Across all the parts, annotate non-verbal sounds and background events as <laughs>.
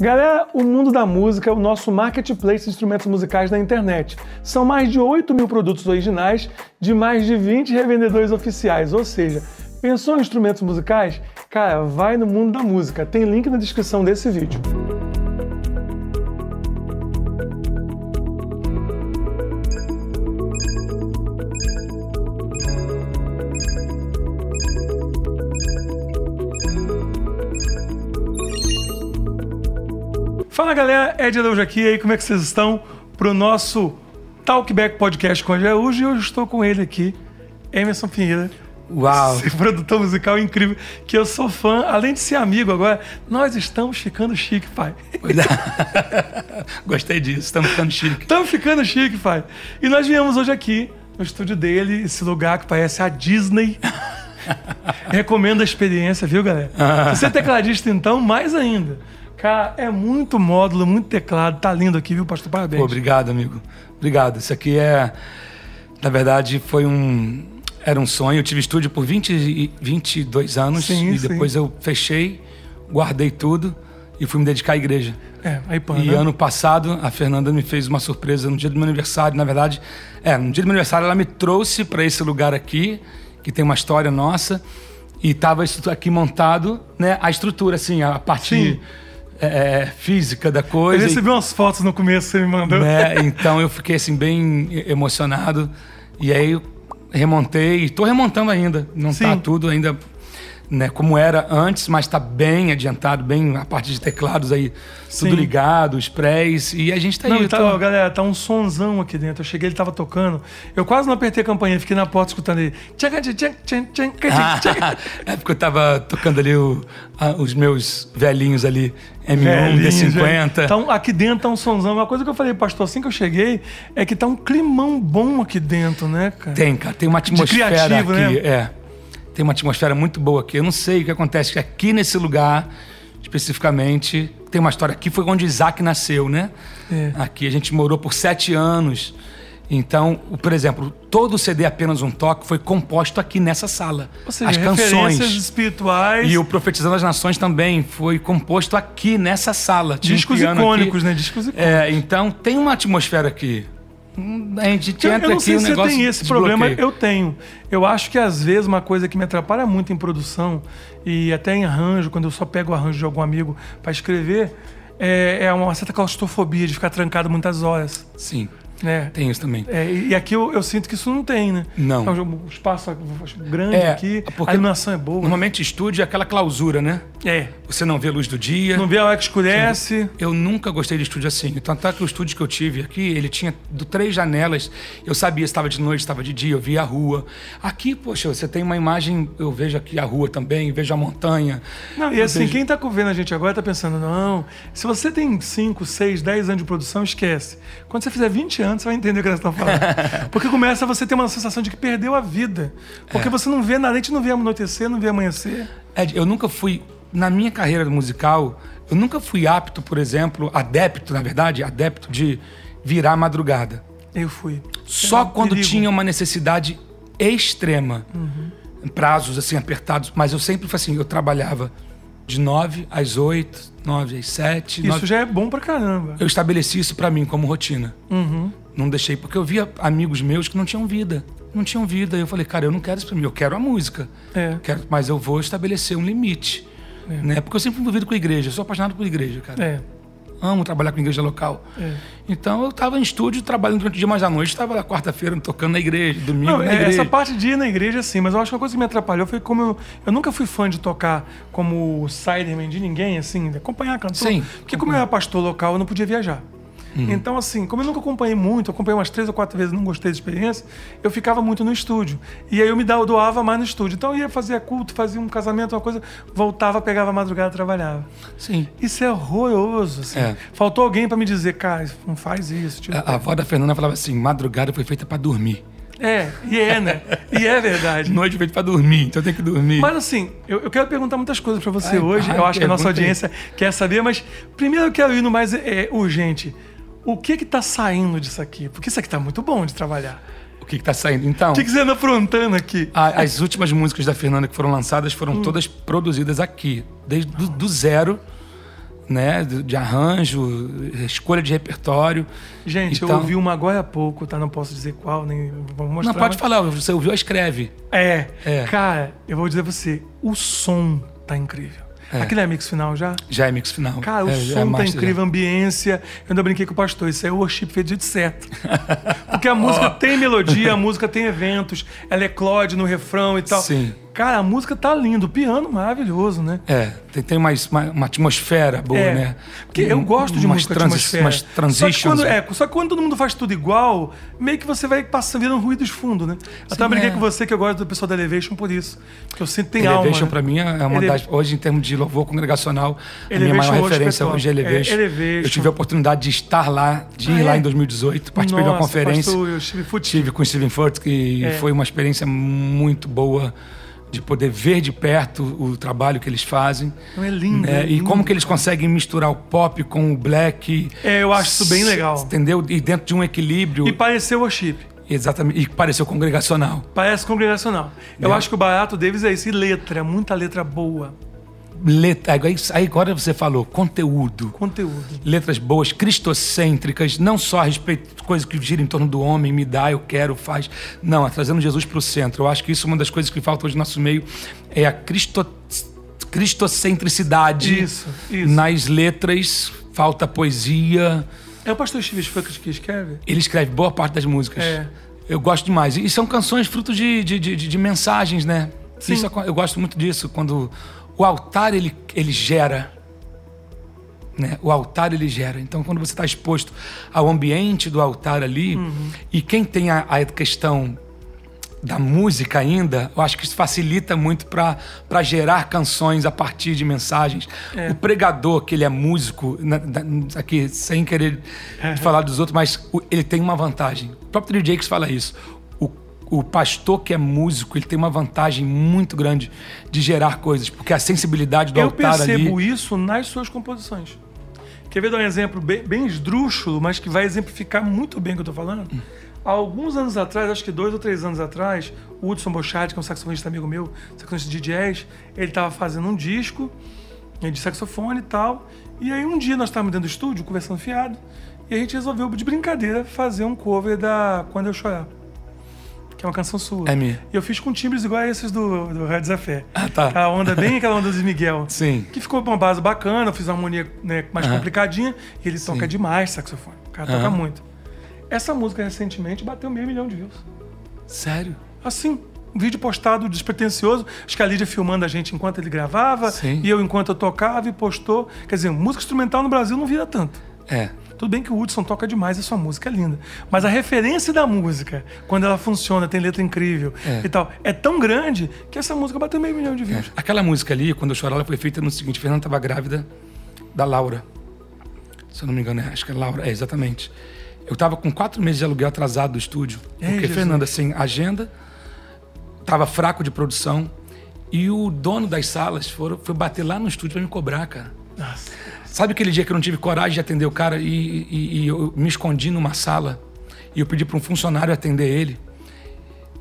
Galera, o mundo da música é o nosso marketplace de instrumentos musicais na internet. São mais de 8 mil produtos originais de mais de 20 revendedores oficiais, ou seja, pensou em instrumentos musicais? Cara, vai no mundo da música, tem link na descrição desse vídeo. Ed Araújo aqui, e aí como é que vocês estão pro nosso Talkback Podcast com o Araújo e hoje estou com ele aqui, Emerson Pinheira. Uau! Esse produtor musical incrível, que eu sou fã, além de ser amigo agora, nós estamos ficando chique, pai. <laughs> Gostei disso, estamos ficando chique. Estamos ficando chique, pai. E nós viemos hoje aqui no estúdio dele, esse lugar que parece a Disney. <laughs> Recomendo a experiência, viu, galera? <laughs> Se você é tecladista, então, mais ainda. Cara, é muito módulo, muito teclado. Tá lindo aqui, viu, pastor? Parabéns. Pô, obrigado, amigo. Obrigado. Isso aqui é. Na verdade, foi um. Era um sonho. Eu tive estúdio por 20, e 22 anos. Sim, e sim. depois eu fechei, guardei tudo e fui me dedicar à igreja. É, aí pô, E né? ano passado, a Fernanda me fez uma surpresa no dia do meu aniversário. Na verdade, é, no dia do meu aniversário, ela me trouxe para esse lugar aqui, que tem uma história nossa, e tava isso aqui montado, né? A estrutura, assim, a parte Sim. É, física da Eu coisa. recebi umas fotos no começo que você me mandou. né? Então eu fiquei assim bem emocionado e aí eu remontei, e tô remontando ainda, não Sim. tá tudo ainda né, como era antes, mas tá bem adiantado, bem a parte de teclados aí tudo Sim. ligado, os prés e a gente tá Não, aí. tá, tô- ó, galera, tá um sonzão aqui dentro. Eu cheguei, ele tava tocando. Eu quase não apertei a campainha, fiquei na porta escutando ele. Tchaca. <laughs> é porque eu tava tocando ali o- a- os meus velhinhos ali, M1, Velhinho, D50. velho. Tá um- aqui dentro tá um sonzão. Uma coisa que eu falei, pastor, assim que eu cheguei, é que tá um climão bom aqui dentro, né, cara? Tem, cara, tem uma atmosfera criativo, aqui. né? É. Tem uma atmosfera muito boa aqui. Eu não sei o que acontece, aqui nesse lugar, especificamente, tem uma história. Aqui foi onde Isaac nasceu, né? É. Aqui a gente morou por sete anos. Então, por exemplo, todo o CD Apenas um Toque foi composto aqui nessa sala. Ou seja, As canções. espirituais, E o Profetizando as Nações também foi composto aqui nessa sala. Discos icônicos, aqui. né? Discos icônicos. É, então tem uma atmosfera aqui. A gente Eu, entra eu não aqui sei o se você tem esse problema, eu tenho. Eu acho que às vezes uma coisa que me atrapalha muito em produção e até em arranjo, quando eu só pego o arranjo de algum amigo para escrever, é, é uma certa claustrofobia de ficar trancado muitas horas, Sim, né? tem isso também. É, e aqui eu, eu sinto que isso não tem, né? Não. É um espaço grande É, aqui, porque a iluminação é boa. Normalmente estúdio é aquela clausura, né? É. Você não vê a luz do dia. Não vê a hora que escurece. Eu nunca gostei de estúdio assim. Tanto é que o estúdio que eu tive aqui, ele tinha do- três janelas. Eu sabia se estava de noite, se estava de dia, eu via a rua. Aqui, poxa, você tem uma imagem, eu vejo aqui a rua também, vejo a montanha. Não, e assim, vejo- quem tá vendo a gente agora tá pensando, não, se você tem 5, 6, 10 anos de produção, esquece. Quando você fizer 20 anos, você vai entender o que nós estamos falando. <laughs> Porque começa você ter uma sensação de que perdeu a vida. Porque É. você não vê nada, a gente não vê anoitecer, não vê amanhecer. Ed, eu nunca fui, na minha carreira musical, eu nunca fui apto, por exemplo, adepto, na verdade, adepto de virar madrugada. Eu fui. Só É um quando perigo. tinha uma necessidade extrema, Uhum. prazos assim apertados, mas eu sempre fui assim, eu trabalhava de 9 às 8, 9 às 7. Isso já é bom pra caramba. Eu estabeleci isso pra mim como rotina. Uhum. Não deixei, porque eu via amigos meus que não tinham vida. Não tinham vida. Eu falei, cara, eu não quero isso pra mim, eu quero a música. É. Quero, mas eu vou estabelecer um limite. Né? Porque eu sempre fui envolvido com a igreja, eu sou apaixonado por igreja, cara. É. Amo trabalhar com igreja local. É. Então eu estava em estúdio trabalhando durante o dia, mas à noite estava lá quarta-feira tocando na igreja, domingo Não, na é, igreja. essa parte de ir na igreja, sim, mas eu acho que uma coisa que me atrapalhou foi como eu, eu nunca fui fã de tocar como siderman de ninguém, assim, de acompanhar cantor. Sim, Porque como eu era pastor local, eu não podia viajar. Então, assim, como eu nunca acompanhei muito, acompanhei umas três ou quatro vezes, não gostei da experiência, eu ficava muito no estúdio. E aí eu me doava mais no estúdio. Então eu ia fazer culto, fazia um casamento, uma coisa, voltava, pegava a madrugada, trabalhava. Sim. Isso é horroroso, assim. É. Faltou alguém pra me dizer, cara, não faz isso. Tipo, A, a avó da Fernanda falava assim: madrugada foi feita para dormir. É, e é, né? E é verdade. <laughs> Noite foi feita para dormir, então tem que dormir. Mas assim, eu, eu quero perguntar muitas coisas pra você Ai, hoje. ai, eu acho que a nossa pergunta aí. audiência quer saber, mas primeiro eu quero ir no mais é, urgente. O que que tá saindo disso aqui? Porque isso aqui tá muito bom de trabalhar. O que, que tá saindo? Então, O que, que você anda aprontando aqui? a- as últimas músicas da Fernanda que foram lançadas foram Hum. todas produzidas aqui, desde do, do zero. né? De, arranjo, escolha de repertório. Gente, eu Então- ouvi uma agora há pouco, tá? Não posso dizer qual, nem vou mostrar. Não, pode mas- falar, você ouviu, escreve. É. É. Cara, eu vou dizer pra você, o som tá incrível. É. Aquele é mix final já? Já é mix final. Cara, o é, já é som tá incrível, a ambiência. Eu ainda brinquei com o pastor, isso é worship feito de certo. Porque a música <laughs> tem melodia, a música tem eventos, ela eclode no refrão e tal. Sim. Cara, a música tá linda, o piano maravilhoso, né? É, tem, tem mais, uma, uma atmosfera boa, É, né? Porque eu Um- gosto de umas música transi- atmosfera. Umas Só que, transitions. quando, é, só que quando todo mundo faz tudo igual, meio que você vai passando, virando ruído de fundo, né? Eu até brinquei é. com você que eu gosto do pessoal da Elevation por isso. Porque eu sinto que tem Elevation, alma. né? pra mim, é uma Ele- das. Hoje, em termos de louvor congregacional, a minha Elevation maior referência hoje é Elevation. É, Elevation. Eu tive a oportunidade de estar lá, de Ah, ir é? lá em 2018, participei de uma Nossa, conferência. pastor, eu estive fut- Tive com o Steven Furt, que É. foi uma experiência muito boa de poder ver de perto o trabalho que eles fazem. Não, é lindo, É, é e lindo, como que eles conseguem misturar o pop com o black. É, eu acho isso bem legal. Entendeu? E dentro de um equilíbrio. E pareceu worship. Exatamente. E pareceu congregacional. Parece congregacional. Eu É. acho que o barato deles é isso. E letra, muita letra boa. Letra, aí, agora você falou, conteúdo. Conteúdo. letras boas, cristocêntricas, não só a respeito de coisas que giram em torno do homem, me dá, eu quero, faz. Não, é trazendo Jesus para o centro. Eu acho que isso é uma das coisas que falta hoje no nosso meio, é a cristo, cristocentricidade Isso, isso. nas letras, falta poesia. É o pastor Steve Funk que escreve? Ele escreve boa parte das músicas. É. Eu gosto demais. E são canções fruto de, de, de, de mensagens, né? Sim. Isso, eu gosto muito disso, quando o altar ele, ele gera. Né? O altar ele gera. Então, quando você está exposto ao ambiente do altar ali, Uhum. e quem tem a, a questão da música ainda, eu acho que isso facilita muito para gerar canções a partir de mensagens. É. O pregador, que ele é músico, na- aqui sem querer falar dos outros, mas ele tem uma vantagem. O próprio Trio Jakes fala isso. O, pastor que é músico, ele tem uma vantagem muito grande de gerar coisas, porque a sensibilidade do Eu altar percebo ali... isso nas suas composições. Quer ver dar um exemplo bem, bem esdrúxulo, mas que vai exemplificar muito bem o que eu tô falando? Há alguns anos atrás, acho que dois ou três anos atrás, o Hudson Bochard, que é um saxofonista amigo meu, saxofonista de jazz, ele estava fazendo um disco né, de saxofone e tal. E aí um dia nós estávamos dentro do estúdio, conversando fiado, e a gente resolveu, de brincadeira, fazer um cover da Quando Eu Chorar. Que é uma canção sua. É minha. E eu fiz com timbres igual a esses do, do Rádio Zafé. Ah, tá. Aquela onda bem aquela onda do Miguel. <laughs> Sim. Que ficou uma base bacana, eu fiz uma harmonia né, mais Aham. complicadinha. E ele toca demais saxofone. O cara toca Aham. muito. Essa música recentemente bateu meio milhão de views. Sério? Assim, um vídeo postado despretensioso. Acho que a Lídia filmando a gente enquanto ele gravava. Sim. E eu enquanto eu tocava e postou. Quer dizer, música instrumental no Brasil não vira tanto. É. Tudo bem que o Hudson toca demais e sua música é linda. Mas a referência da música, quando ela funciona, tem letra incrível É. e tal, é tão grande que essa música bateu meio milhão de views. Aquela música ali, quando eu choro, ela foi feita no seguinte: Fernanda estava grávida da Laura. Se eu não me engano, é, acho que é Laura. É, exatamente. Eu estava com quatro meses de aluguel atrasado do estúdio. Ei, Porque Jesus. Fernanda, sem agenda, estava fraco de produção. E o dono das salas foram, foi bater lá no estúdio para me cobrar, cara. Nossa. Sabe aquele dia que eu não tive coragem de atender o cara e, e- e eu me escondi numa sala e eu pedi para um funcionário atender ele?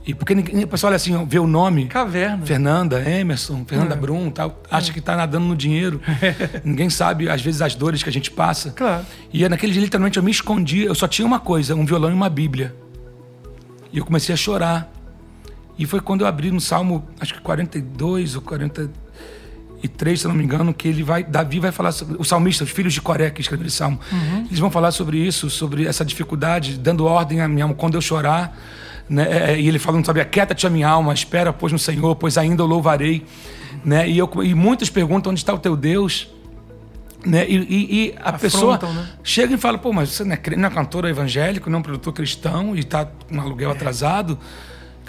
E porque ninguém, o pessoal olha assim, vê o nome. Caverna. Fernanda, Emerson, Fernanda É. Brum, tal, acha que tá nadando no dinheiro. <laughs> Ninguém sabe, às vezes, as dores que a gente passa. Claro. E naquele dia, literalmente, eu me escondi, eu só tinha uma coisa, um violão e uma Bíblia. E eu comecei a chorar. E foi quando eu abri no Salmo, acho que 42 ou 43, se eu não me engano, que ele vai, Davi vai falar sobre, o salmista, os filhos de Coré que escreveram esse salmo, eles vão falar sobre isso, sobre essa dificuldade, dando ordem à minha alma, quando eu chorar, né? E ele falando, sabe, aquieta-te a minha alma, espera, pois no Senhor, pois ainda o louvarei, né? E, eu, e muitos perguntam, onde está o teu Deus? Né? E, e- e a Afrontam, pessoa né? chega e fala, pô, mas você não é, não é cantor evangélico, não é um produtor cristão e tá com um aluguel atrasado.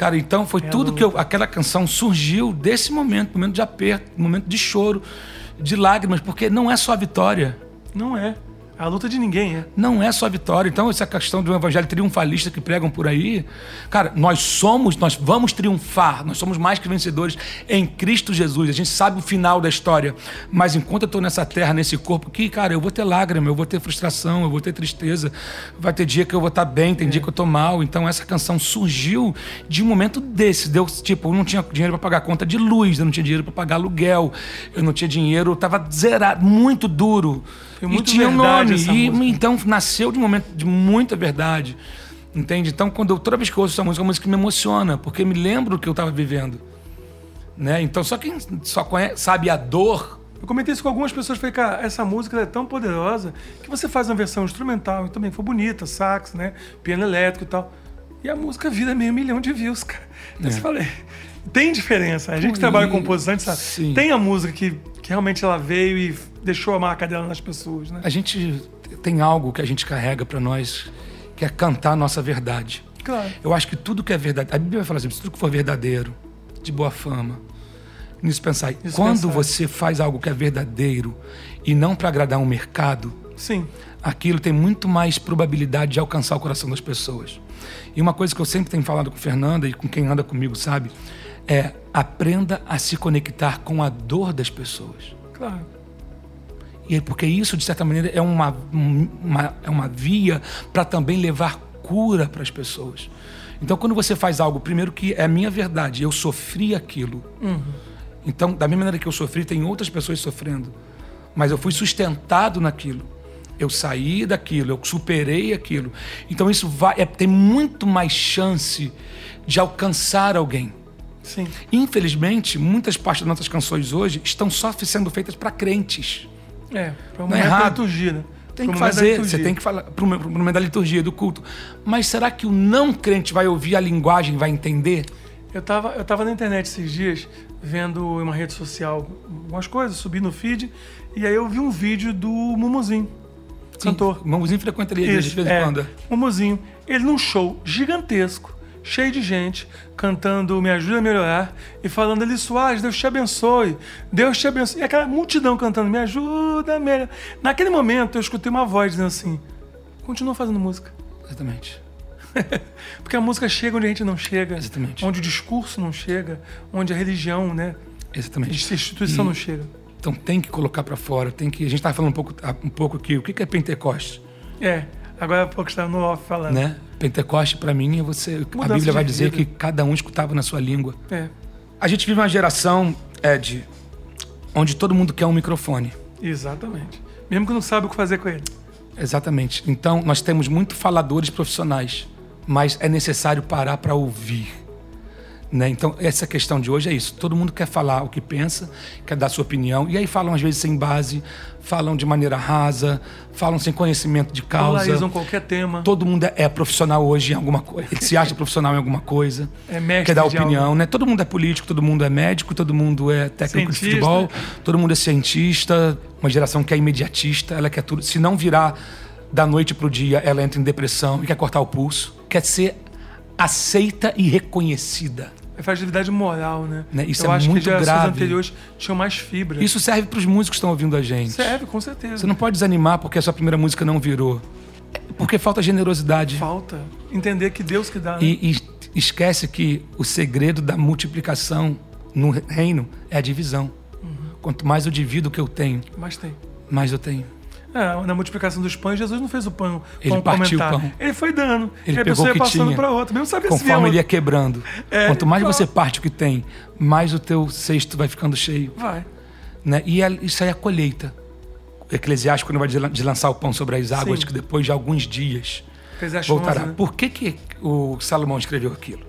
Cara, então foi tudo que eu, aquela canção surgiu desse momento, momento de aperto, momento de choro, de lágrimas, porque não é só a vitória. Não é. A luta de ninguém, é. Não é só vitória. Então, essa questão do evangelho triunfalista que pregam por aí, cara, nós somos, nós vamos triunfar, nós somos mais que vencedores em Cristo Jesus. A gente sabe o final da história, mas enquanto eu estou nessa terra, nesse corpo aqui, cara, eu vou ter lágrima, eu vou ter frustração, eu vou ter tristeza. Vai ter dia que eu vou estar bem, tem é. dia que eu estou mal. Então, essa canção surgiu de um momento desse. Deu, tipo, eu não tinha dinheiro para pagar conta de luz, eu não tinha dinheiro para pagar aluguel, eu não tinha dinheiro, eu estava zerado, muito duro. E tinha um nome e, então nasceu de um momento de muita verdade. Entende? Então, quando eu, toda vez que eu ouço essa música, é uma música que me emociona, porque me lembro o que eu estava vivendo. Né? Então, só quem só conhece, sabe a dor. Eu comentei isso com algumas pessoas, falei, cara, essa música é tão poderosa que você faz uma versão instrumental e também foi bonita, sax, né? Piano elétrico e tal. E a música vira meio milhão de views, cara. Então, é. você falei, tem diferença. A gente que trabalha com composição, sabe. Sim. Tem a música que, que realmente ela veio e deixou a marca dela nas pessoas, né? A gente tem algo que a gente carrega para nós, que é cantar a nossa verdade. Claro. Eu acho que tudo que é verdade. A Bíblia vai falar assim: se tudo que for verdadeiro, de boa fama. Nisso pensar. Nisso quando pensar. você faz algo que é verdadeiro e não para agradar um mercado, sim, aquilo tem muito mais probabilidade de alcançar o coração das pessoas. E uma coisa que eu sempre tenho falado com Fernanda e com quem anda comigo, sabe, é aprenda a se conectar com a dor das pessoas. Claro. E porque isso, de certa maneira, é uma, uma é uma via para também levar cura para as pessoas. Então, quando você faz algo, primeiro que é a minha verdade, eu sofri aquilo. Uhum. Então, da mesma maneira que eu sofri, tem outras pessoas sofrendo. Mas eu fui sustentado naquilo. Eu saí daquilo, eu superei aquilo. Então, isso vai, é, tem muito mais chance de alcançar alguém. Sim. Infelizmente, muitas partes das nossas canções hoje estão só sendo feitas para crentes. É, para uma é errado. liturgia, né? Tem que fazer, você tem que falar para o momento da liturgia, do culto. Mas será que o não crente vai ouvir a linguagem, vai entender? Eu estava eu tava na internet esses dias, vendo uma rede social umas coisas, subi no feed, e aí eu vi um vídeo do Mumuzinho, Sim, cantor. Mumuzinho frequenta ali de vez em é, quando. Mumuzinho, ele num show gigantesco, cheio de gente, cantando Me Ajuda a Melhorar e falando ali, Soares, Deus te abençoe, Deus te abençoe. E aquela multidão cantando Me Ajuda a Melhorar. Naquele momento eu escutei uma voz dizendo assim: continua fazendo música. Exatamente. <laughs> Porque a música chega onde a gente não chega. Exatamente. Onde o discurso não chega, onde a religião, né? Exatamente. A instituição e, não chega. Então tem que colocar para fora, tem que. A gente estava falando um pouco, um pouco aqui, o que é Pentecostes? É. Agora há pouco estava no off falando. Né? Pentecoste, para mim, é você. Mudança a Bíblia vai dizer que cada um escutava na sua língua. É. A gente vive uma geração, Ed, onde todo mundo quer um microfone. Exatamente. Mesmo que não sabe o que fazer com ele. Exatamente. Então, nós temos muito faladores profissionais, mas é necessário parar para ouvir. Né? Então, essa questão de hoje é isso. Todo mundo quer falar o que pensa, quer dar sua opinião, e aí falam às vezes sem base, falam de maneira rasa, falam sem conhecimento de causa. Polarizam qualquer tema. Todo mundo é profissional hoje em alguma coisa. Ele se acha profissional em alguma coisa. <laughs> É mestre Quer dar opinião, né? Todo mundo é político, todo mundo é médico, todo mundo é técnico cientista. de futebol, todo mundo é cientista. Uma geração que é imediatista, ela quer tudo. Se não virar da noite para o dia, ela entra em depressão e quer cortar o pulso. Quer ser aceita e reconhecida. É fragilidade moral, né? né? Isso Eu é acho muito que gerações grave. anteriores tinham mais fibra. Isso serve para os músicos que estão ouvindo a gente. Serve, com certeza. Você não pode desanimar porque a sua primeira música não virou. Porque falta generosidade. Falta. Entender que Deus que dá. Né? E, e esquece que o segredo da multiplicação no reino é a divisão. Uhum. Quanto mais eu divido o que eu tenho, mais tem. Mais eu tenho. É, na multiplicação dos pães, Jesus não fez o pão ele partiu o pão. Ele foi dando. Ele e a pegou pessoa ia passando para outra, mesmo sabia Conforme ele ia quebrando. É, Quanto mais você parte o que tem, mais o teu cesto vai ficando cheio. Vai. Né? E isso aí é a colheita. O Eclesiástico, quando vai de lançar o pão sobre as águas, Sim. que depois de alguns dias voltará. né? Por que, que o Salomão escreveu aquilo?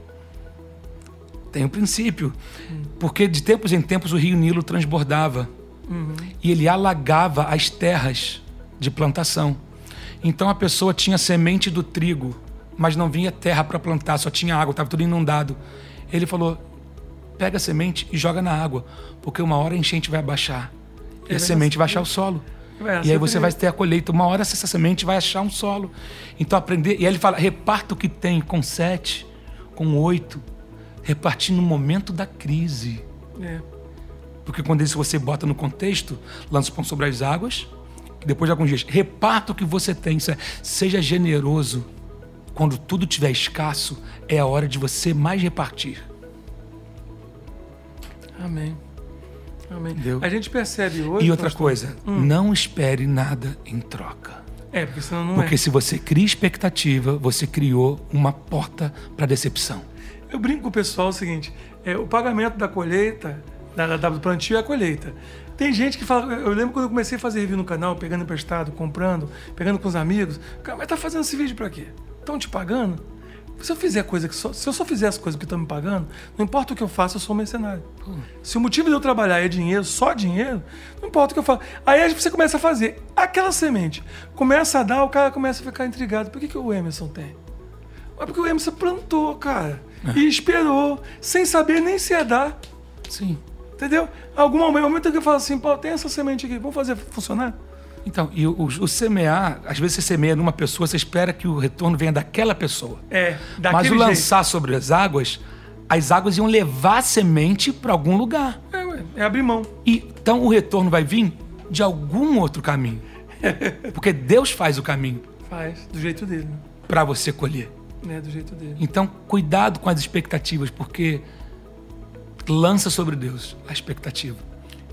Tem um princípio. Hum. Porque de tempos em tempos o rio Nilo transbordava. Uhum. E ele alagava as terras de plantação. Então a pessoa tinha semente do trigo, mas não vinha terra para plantar, só tinha água, estava tudo inundado. Ele falou: pega a semente e joga na água, porque uma hora a enchente vai abaixar e a semente vai achar o solo. E aí você vai ter a colheita. Uma hora essa semente vai achar um solo. Então aprender. E aí ele fala: reparta o que tem com sete, com oito, repartir no momento da crise. É. Porque quando isso você bota no contexto, lança o pão sobre as águas, depois de alguns dias, reparta o que você tem. É, seja generoso. Quando tudo estiver escasso, é a hora de você mais repartir. Amém. Amém. Entendeu? A gente percebe hoje. E outra pastor, coisa, não espere nada em troca. É, porque senão não Porque é. se você cria expectativa, você criou uma porta para decepção. Eu brinco com o pessoal o seguinte: é, o pagamento da colheita, da, da- do plantio é a colheita. Tem gente que fala. Eu lembro quando eu comecei a fazer review no canal, pegando emprestado, comprando, pegando com os amigos. Cara, mas tá fazendo esse vídeo pra quê? Estão te pagando? Se eu fizer coisa que só, se eu só fizer as coisas que estão me pagando, não importa o que eu faço, eu sou um mercenário. Se o motivo de eu trabalhar é dinheiro, só dinheiro, não importa o que eu faço. Aí você começa a fazer aquela semente, começa a dar, o cara começa a ficar intrigado. Por que, que o Emerson tem? É porque o Emerson plantou, cara. E esperou, sem saber nem se ia dar. Sim. Entendeu? Algum momento, que eu falo assim, pô, tem essa semente aqui, vamos fazer funcionar? Então, e o, o semear, às vezes você semeia numa pessoa, você espera que o retorno venha daquela pessoa. É, Mas o jeito. lançar sobre as águas, as águas iam levar a semente para algum lugar. É, ué, é abrir mão. E, então o retorno vai vir de algum outro caminho. <laughs> Porque Deus faz o caminho Faz, do jeito dele, né? para você colher. É, do jeito dele. Então, cuidado com as expectativas, porque lança sobre Deus a expectativa.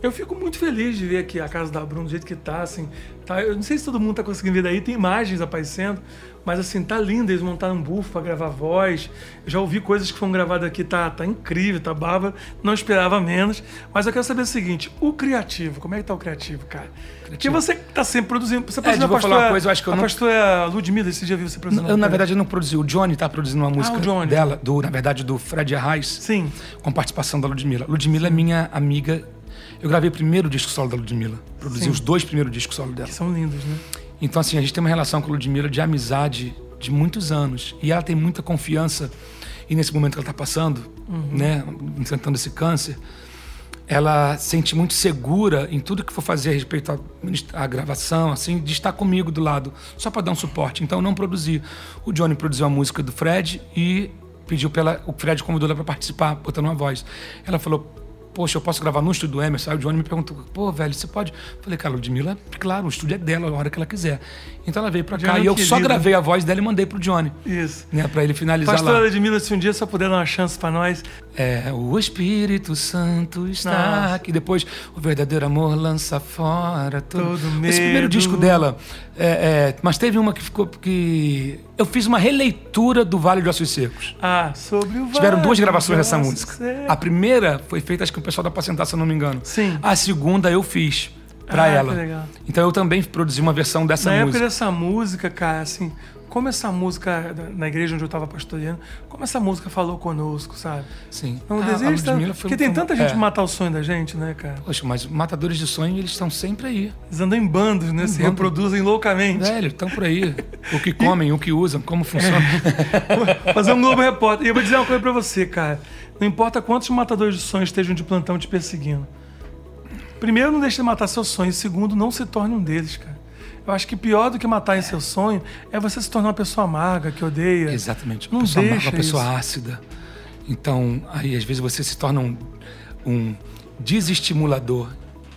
Eu fico muito feliz de ver aqui a casa da Bruno do jeito que tá, assim. Tá, eu não sei se todo mundo tá conseguindo ver daí, tem imagens aparecendo, mas assim, tá lindo. Eles montaram um buff pra gravar voz. Eu já ouvi coisas que foram gravadas aqui, tá, tá incrível, tá bárbaro. Não esperava menos. Mas eu quero saber o seguinte: o criativo, como é que tá o criativo, cara? Porque você tá sempre produzindo. Você produziu É, eu vou a falar pastora, uma coisa, eu acho que eu a não- pastora Ludmilla, esse dia eu vi você produzindo. Eu, na verdade, não produzi. O Johnny tá produzindo uma música o Johnny. dela, do, na verdade, do Fred Arraes, Sim. com participação da Ludmilla. Ludmilla é minha amiga. Eu gravei o primeiro disco solo da Ludmilla. Produzi Sim. os dois primeiros discos solo dela. Que são lindos, né? Então, assim, a gente tem uma relação com a Ludmilla de amizade de muitos anos. E ela tem muita confiança. E nesse momento que ela está passando, né, enfrentando esse câncer, ela se sente muito segura em tudo que for fazer a respeito à, à gravação, assim, de estar comigo do lado, só para dar um suporte. Então, eu não produzi. O Johnny produziu a música do Fred e pediu pela. O Fred convidou ela para participar, botando uma voz. Ela falou. Poxa, eu posso gravar no estúdio do Emerson? Aí o Johnny me perguntou, pô, velho, você pode? Eu falei, cara, Ludmilla, claro, o estúdio é dela, a hora que ela quiser. Então ela veio pra cá Johnny e eu só querido. gravei a voz dela e mandei pro Johnny, Isso. né, pra ele finalizar Pastora lá. Ludmilla, se um dia só puder dar uma chance pra nós, É, o Espírito Santo está Nossa. aqui. Depois, o verdadeiro amor lança fora todo. Todo Esse primeiro medo. disco dela. É, é, mas teve uma que ficou. que Eu fiz uma releitura do Vale de Ossos Secos. Ah, sobre o Tiveram duas vale gravações de dessa música. secos. A primeira foi feita, acho que o pessoal da Pacentar, se eu não me engano. Sim. A segunda eu fiz pra Ah, ela. Então eu também produzi uma versão dessa Na época música. dessa música, cara, assim, como essa música, na igreja onde eu tava pastoreando, como essa música falou conosco, sabe? Sim. Não A- a desista, porque tem tanta gente é. matar o sonho da gente, né, cara? Poxa, mas matadores de sonho, eles estão sempre aí. Eles andam em bandos, né, se bando. reproduzem loucamente. Velho, estão por aí. O que comem, o que usam, como funciona. <laughs> Fazer um Globo Repórter. E eu vou dizer uma coisa pra você, cara. Não importa quantos matadores de sonhos estejam de plantão te perseguindo. Primeiro, não deixe de matar seus sonhos. Segundo, não se torne um deles, cara. Eu acho que pior do que matar em seu sonho é você se tornar uma pessoa amarga, que odeia. Exatamente. Não Uma pessoa, deixa uma pessoa ácida. Então, aí às vezes você se torna um, um desestimulador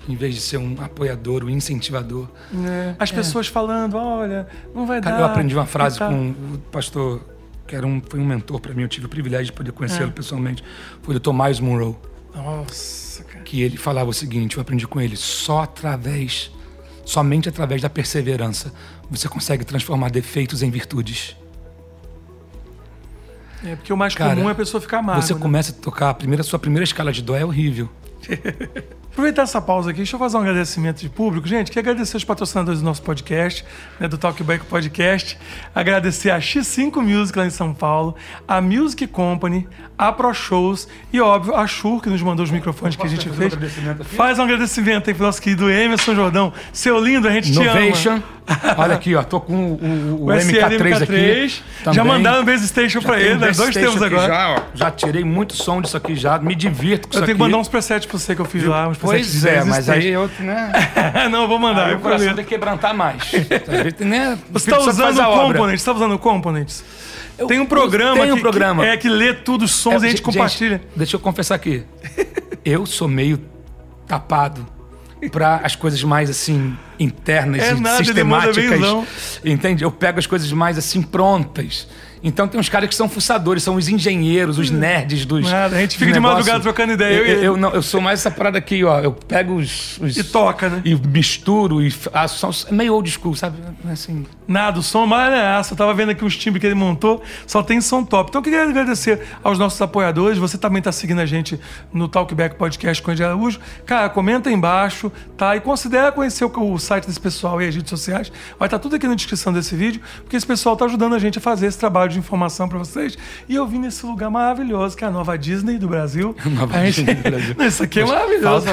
em vez de ser um apoiador, um incentivador. É. As pessoas falando, olha, não vai Cara, dar. eu aprendi uma frase tal. com o pastor, que era um, foi um mentor para mim, eu tive o privilégio de poder conhecê-lo É. pessoalmente. Foi o Dr. Miles Monroe, Nossa. Que ele falava o seguinte, eu aprendi com ele, só através, somente através da perseverança, você consegue transformar defeitos em virtudes. É porque o mais Cara, comum é a pessoa ficar amarga. Você né? começa a tocar, a primeira, sua primeira escala de dó é horrível. <laughs> Aproveitar essa pausa aqui, deixa eu fazer um agradecimento de público. Gente, quero agradecer os patrocinadores do nosso podcast, né, do Talkback Podcast. Agradecer a X5 Music lá em São Paulo, a Music Company, a Pro Shows e, óbvio, a Shur, que nos mandou os microfones que a gente um fez. aqui? Faz um agradecimento aí pro nosso querido Emerson Jordão. Seu lindo, a gente Innovation. te ama. <laughs> Olha aqui, ó. Tô com o, o, o O SL MK3 aqui. Já também. mandaram um Base Station pra Tem ele, um nós dois temos aqui agora. Já, ó. já tirei muito som disso aqui já. Me divirto com Eu isso tenho que aqui. mandar uns presets pra você que eu fiz lá, uns presets Pois é, mas aí eu, né? <laughs> Não, eu vou mandar. Aí eu o coração tem que quebrantar mais. Né? Você tá usando. Components? Você tá usando o Components? Eu tem um programa, tem um que, programa. que é que lê tudo os sons e a gente gente, compartilha. deixa eu confessar aqui. Eu sou meio tapado para as coisas mais assim internas É e nada, sistemáticas. Entende? Eu pego as coisas mais assim prontas. Então tem uns caras que são fuçadores, são os engenheiros, os nerds dos. Nada, a gente fica de madrugada trocando ideia, eu Eu, eu, não, eu sou mais essa parada aqui, ó. Eu pego os. os- E toca, né? E misturo e faço. são- É meio old school, sabe? Assim. Nada, o som mais é essa. Eu tava vendo aqui os timbres que ele montou, só tem som top. Então eu queria agradecer aos nossos apoiadores. Você também tá seguindo a gente no Talkback Podcast com o Angel Araújo. Cara, comenta aí embaixo, tá? E considera conhecer o, o site desse pessoal e as redes sociais. Vai estar tudo aqui na descrição desse vídeo, porque esse pessoal tá ajudando a gente a fazer esse trabalho de informação para vocês. E eu vim nesse lugar maravilhoso, que é a nova Disney do Brasil. <laughs> Nova A gente- Disney do Brasil. <laughs> Não, Isso aqui é maravilhoso.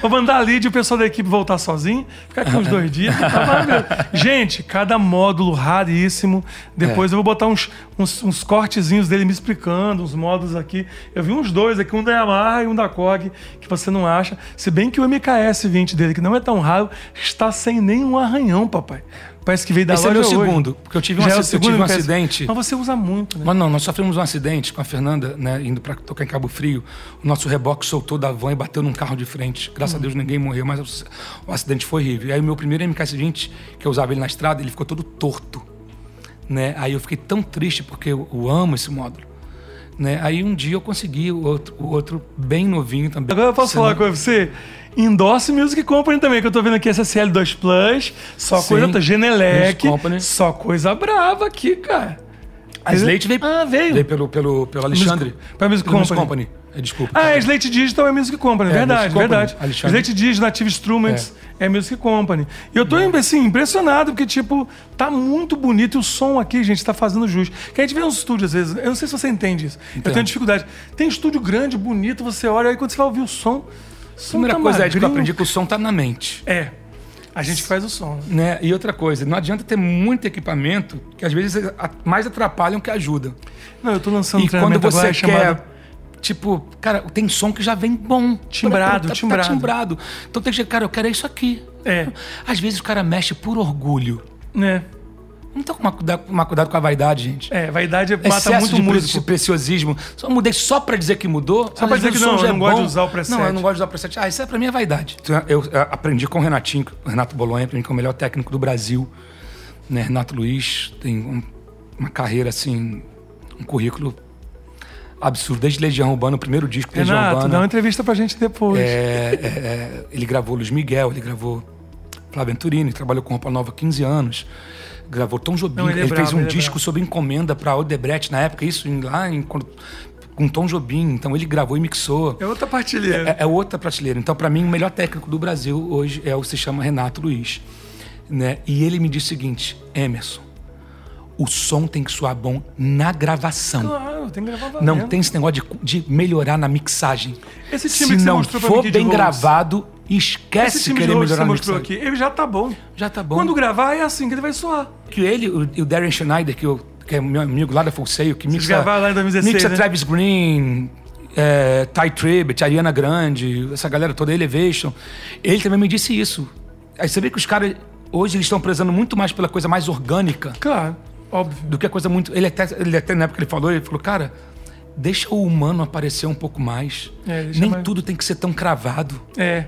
Vou mandar a Lid e o pessoal da equipe voltar sozinho, ficar aqui uns dois dias. Tá. <laughs> Gente, cada módulo raríssimo. Depois eu vou botar uns, uns, uns cortezinhos dele me explicando, uns módulos aqui. Eu vi uns dois aqui, um da Yamaha e um da KOG, que você não acha. Se bem que o MKS 20 dele, que não é tão raro, está sem nenhum arranhão, papai. Parece que veio da Esse é loja meu hoje. segundo, porque eu tive um Já é o acidente- eu tive um acidente. Mas você usa muito, né? Mas não, nós sofremos um acidente com a Fernanda, né, indo para tocar em Cabo Frio. O nosso reboque soltou da van e bateu num carro de frente. Graças Hum. a Deus ninguém morreu, mas o, o acidente foi horrível. E aí o meu primeiro MK20, que eu usava ele na estrada, ele ficou todo torto. Né? Aí eu fiquei tão triste porque eu, eu amo esse módulo. Né? Aí um dia eu consegui o outro, o outro bem novinho também. Agora eu posso Senão- falar com você? Endosse Music Company também, que eu tô vendo aqui SSL 2 Plus, só Sim, coisa, Genelec, Company. só coisa brava aqui, cara. A Slate veio, Ah, veio. veio pelo, pelo, pelo Alexandre. Music- pra Music Pelo Company. É, Desculpa. Ah, é Slate Digital é Music Company, É, verdade, Music Company, verdade. Alexandre. Slate Digital, Native Instruments é. Music Company. E eu tô, assim, impressionado, porque, tipo, tá muito bonito e o som aqui, gente, tá fazendo jus. Que a gente vê uns estúdios, às vezes, eu não sei se você entende isso, eu Entendo. tenho dificuldade. Tem estúdio grande, bonito, você olha, aí quando você vai ouvir o som Primeira tá coisa é que eu magrinho. aprendi que o som tá na mente. É, a gente faz o som. né? Né? E outra coisa, não adianta ter muito equipamento que às vezes mais atrapalham que ajudam. Não, eu tô lançando um E quando treinamento você agora quer, tipo, cara, tem som que já vem bom. Timbrado, tá, timbrado. Tá timbrado. Então tem que dizer, cara, eu quero é isso aqui. É. Às vezes o cara mexe por orgulho. né? Não com uma, cuida- uma cuidado com a vaidade, gente. É, vaidade mata Excesso muito de músico. preciosismo. Só mudei só pra dizer que mudou. Só pra dizer que não, eu é não gosto de bom. usar o preset. Não, eu não gosto de usar o preset. Ah, isso é pra mim é vaidade. Então, Eu, eu aprendi com o Renatinho, o Renato Bolonha, pra mim, que é o melhor técnico do Brasil. Né? Renato Luiz tem um- uma carreira, assim, um currículo absurdo. Desde Legião Urbana, o primeiro disco de Legião Renato, Urbana. dá uma entrevista pra gente depois. É, é, é, ele gravou Luiz Miguel, ele gravou Flávio Venturini, trabalhou com Roupa Nova há 15 anos. Gravou Tom Jobim, Não, ele ele, é fez brabo, um ele é disco brabo. sob encomenda para Odebrecht na época, isso lá em, com Tom Jobim. Então ele gravou e mixou. É outra partilheira. É, é outra prateleira. Então, para mim, o melhor técnico do Brasil hoje é o que se chama Renato Luiz. Né? E ele me disse o seguinte: Emerson, o som tem que soar bom na gravação. Claro, tem que gravar valendo. Não tem esse negócio de, de melhorar na mixagem. Esse Se time que você não for bem Rhodes. gravado, esquece Esse querer Rhodes que melhorar você mostrou aqui, ele já tá bom. Já tá bom. Quando gravar, é assim que ele vai soar. Que ele, o, o Darren Schneider, que, eu, que é meu amigo lá da Full Sail, que mixa, lá em 2016, mixa né? Travis Green, é, Ty Tribbett, Ariana Grande, essa galera toda, Elevation. Ele também me disse isso. Aí você vê que os caras, hoje, eles estão prezando muito mais pela coisa mais orgânica Claro, óbvio. do que a coisa muito... Ele até, ele até na época ele falou, ele falou, cara, deixa o humano aparecer um pouco mais. É, Nem mais- tudo tem que ser tão cravado. É.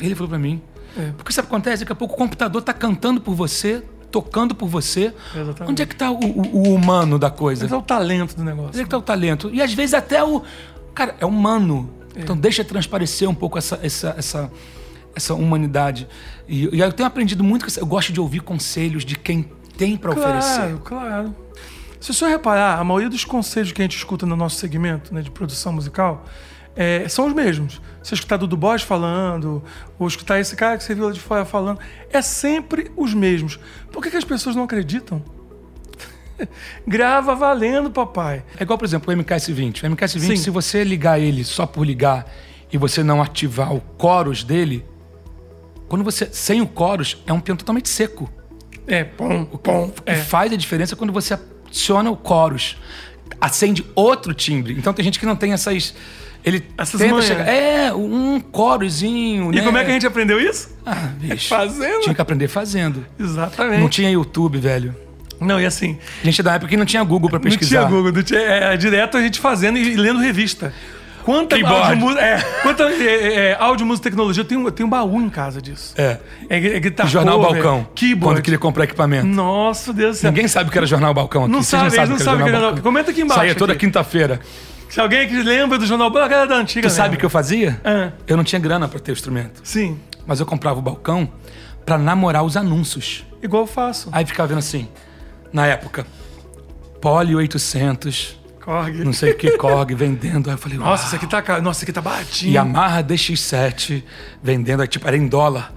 Ele falou pra mim. É. Porque sabe o que acontece? Daqui a pouco o computador tá cantando por você, tocando por você. Exatamente. Onde é que tá o, o- o humano da coisa? Esse é o talento do negócio. Onde é que tá o talento? E às vezes até o. Cara, é humano. Então deixa transparecer um pouco essa, essa, essa, essa humanidade. E, e eu tenho aprendido muito que eu gosto de ouvir conselhos de quem tem pra oferecer. Claro, claro. Se o senhor reparar, a maioria dos conselhos que a gente escuta no nosso segmento né, de produção musical é, são os mesmos. Você escutar Dudu Bosch falando, ou escutar esse cara que você viu lá de fora falando, é sempre os mesmos. Por que, que as pessoas não acreditam? <laughs> Grava valendo, papai. É igual, por exemplo, o MKS-20. O MKS-20, Sim. se você ligar ele só por ligar e você não ativar o chorus dele, quando você. Sem o chorus, é um piano totalmente seco. É, pom, pom. o que É. faz a diferença é quando você adiciona o chorus. Acende outro timbre. Então tem gente que não tem essas. Ele Essas tenta chegar. É, um chorozinho, E né? como é que a gente aprendeu isso? Ah, bicho. Fazendo. Tinha que aprender fazendo. Exatamente. Não tinha YouTube, velho. Não, e assim, A gente é da época que não tinha Google pra pesquisar. não tinha Google, não tinha, é, direto a gente fazendo e lendo revista. Quanta áudio, é, <laughs> quanta é, é, áudio, música, tecnologia. Eu tenho, eu tenho um baú em casa disso. É. É, é guitarra Jornal cover, Balcão. Keyboard. Quando queria comprar equipamento. Nossa, Deus do céu. Ninguém sabe o que era Jornal Balcão aqui. Não Vocês sabe, não o sabem o que era Jornal Jornal- Comenta aqui embaixo Saía toda aqui. quinta-feira. Se alguém que lembra do Jornal Balcão, a galera da antiga. Tu sabe o que eu fazia? Ah. Eu não tinha grana pra ter o instrumento. Sim, Mas eu comprava o balcão pra namorar os anúncios. igual eu faço. Aí ficava vendo assim, na época, Poli 800, Korg. não sei o que, Korg, vendendo. Aí eu falei, Nossa, isso aqui tá caro. Nossa, isso aqui tá baratinho. Yamaha DX7, vendendo, aí tipo, era em dólar.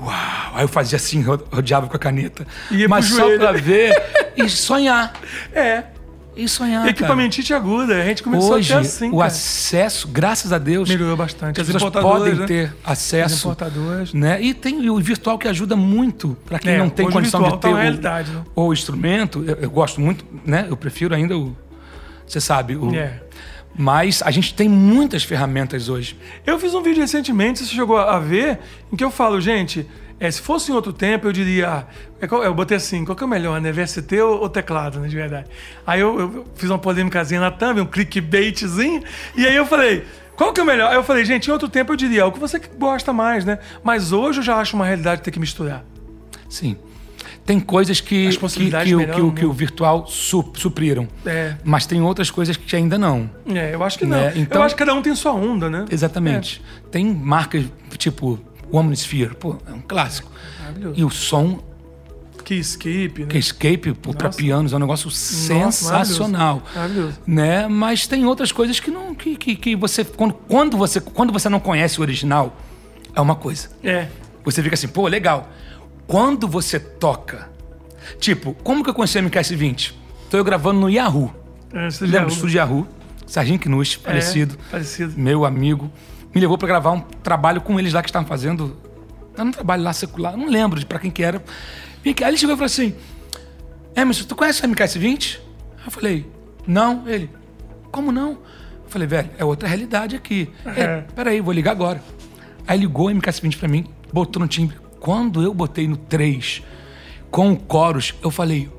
Uau! Aí eu fazia assim, ro- rodeava com a caneta. Ia Mas só joelho. pra ver e sonhar. É. E sonhar. Equipamentite aguda. A gente começou Hoje, a ter assim, o cara. acesso, graças a Deus, Melhorou bastante. as As pessoas podem né? ter As acesso. importadoras. Né? E tem o virtual que ajuda muito para quem É, não tem condição de tá ter uma o, realidade, né? o instrumento. Eu, eu gosto muito, né? Eu prefiro ainda o. Você sabe, o. É. Mas a gente tem muitas ferramentas hoje. Eu fiz um vídeo recentemente, você chegou a ver, em que eu falo, gente, é, se fosse em outro tempo, eu diria. ah, é Eu botei assim, qual que é o melhor, né? VST ou, teclado, né? De verdade. Aí eu, eu fiz uma polêmicazinha na thumb, um clickbaitzinho, e aí eu falei. Qual que é o melhor? Aí eu falei, gente, em outro tempo eu diria o que você gosta mais, né? Mas hoje eu já acho uma realidade ter que misturar. Sim. Tem coisas que, que, que, o- que, o, virtual su- supriram. É. Mas tem outras coisas que ainda não. É, eu acho que não. Né? Então- eu acho que cada um tem sua onda, né? Exatamente. Tem marcas tipo o Omnisphere, pô, é um clássico. Maravilhoso. E o som Que escape, né? que Escape para Nossa. pianos é um negócio sensacional. maravilhoso. Maravilhoso. Né? Mas tem outras coisas que não que, que, que você quando, quando você quando você não conhece o original é uma coisa. É. Você fica assim, pô, legal. Quando você toca, tipo, como que eu conheci o MKS20? Tô eu gravando no Yahoo. é Lembra do estúdio Yahoo? Sargent Knust. É, falecido. Meu amigo. Me levou para gravar um trabalho com eles lá que estavam fazendo. Era um trabalho lá secular, não lembro de para quem que era. Aí ele chegou e falou assim: Emerson, tu conhece o MKS20? Aí eu falei: Não. Ele: Como não? Eu falei: Velho, é outra realidade aqui. É. Ele, Peraí, vou ligar agora. Aí ligou o MKS20 para mim, botou no timbre. Quando eu botei no 3 com o chorus, eu falei: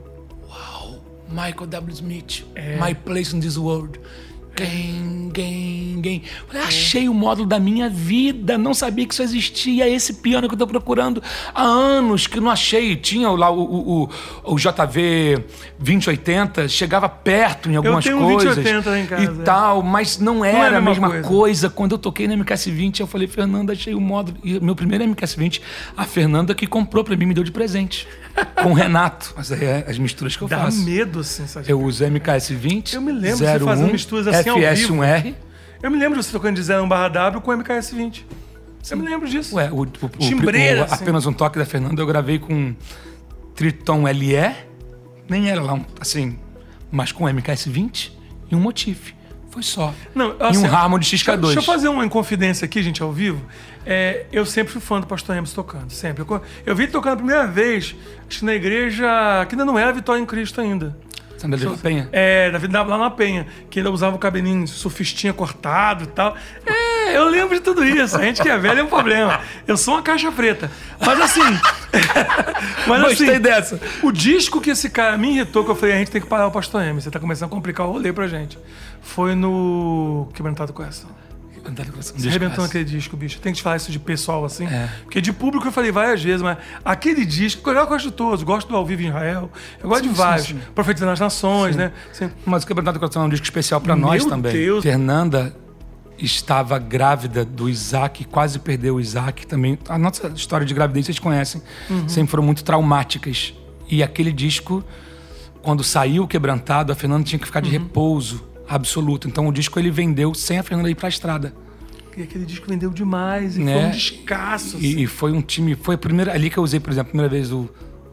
Uau, Michael W. Smith, My Place in This World. Quem, quem, quem. Falei, achei o módulo da minha vida. Não sabia que isso existia. Esse piano que eu tô procurando há anos que não achei. Tinha lá o, o, o, o JV 2080, chegava perto em algumas tenho um coisas 2080 lá em casa, e é. tal, mas não era a a mesma coisa. coisa. Quando eu toquei no MKS20, eu falei, Fernanda, achei o módulo. E meu primeiro MKS20, a Fernanda que comprou pra mim, me deu de presente. Com o Renato. Mas aí é as misturas que eu Dá faço. medo, assim, sabe? Eu uso MKS20. Eu me lembro de você 01, fazendo misturas assim ao vivo. FS1R. Eu me lembro de você tocando de 01 barra W com MKS20. Eu me lembro disso. Ué, o, o, o- Timbreira, o- assim. apenas um toque da Fernanda eu gravei com Triton LE, nem era lá um- assim, mas com MKS20 e um Motif. Foi só. Não, e assim, um Harmony XK2. Deixa eu fazer uma inconfidência aqui, gente, ao vivo. É, eu sempre fui fã do Pastor Hermes tocando, sempre. Eu, eu vi ele tocando a primeira vez, acho que na igreja, que ainda não era Vitória em Cristo ainda. Sandra de la Penha. É, da vida lá na Penha, que ele usava o cabelinho surfistinha cortado e tal. É, eu lembro de tudo isso. A gente que é velho é um problema. Eu sou uma caixa preta. Mas assim. <laughs> mas Gostei assim, dessa. o disco que esse cara me irritou, que eu falei, a gente tem que parar o Pastor M. Você tá começando a complicar o rolê pra gente. Foi no Quebrantado do Coração. Você arrebentou aquele disco, bicho. Tem que te falar isso de pessoal assim. É. Porque de público eu falei várias vezes, mas aquele disco, eu gosto de todos. Gosto do Ao Vivo em Israel. Eu gosto Sim, de sim, vários. sim. Profetizando nas Nações, né? Assim, Mas o Quebrantado do Coração é um disco especial pra nós também. Deus. Fernanda estava grávida do Isaac, quase perdeu o Isaac também. A nossa história de gravidez vocês conhecem, Uhum. sempre foram muito traumáticas. E aquele disco, quando saiu quebrantado, a Fernanda tinha que ficar de Uhum. repouso absoluto. Então o disco ele vendeu sem a Fernanda ir pra estrada. E aquele disco vendeu demais. E Né? foi um descasso. assim. E, e foi um time, foi a primeira ali que eu usei, por exemplo, a primeira vez o,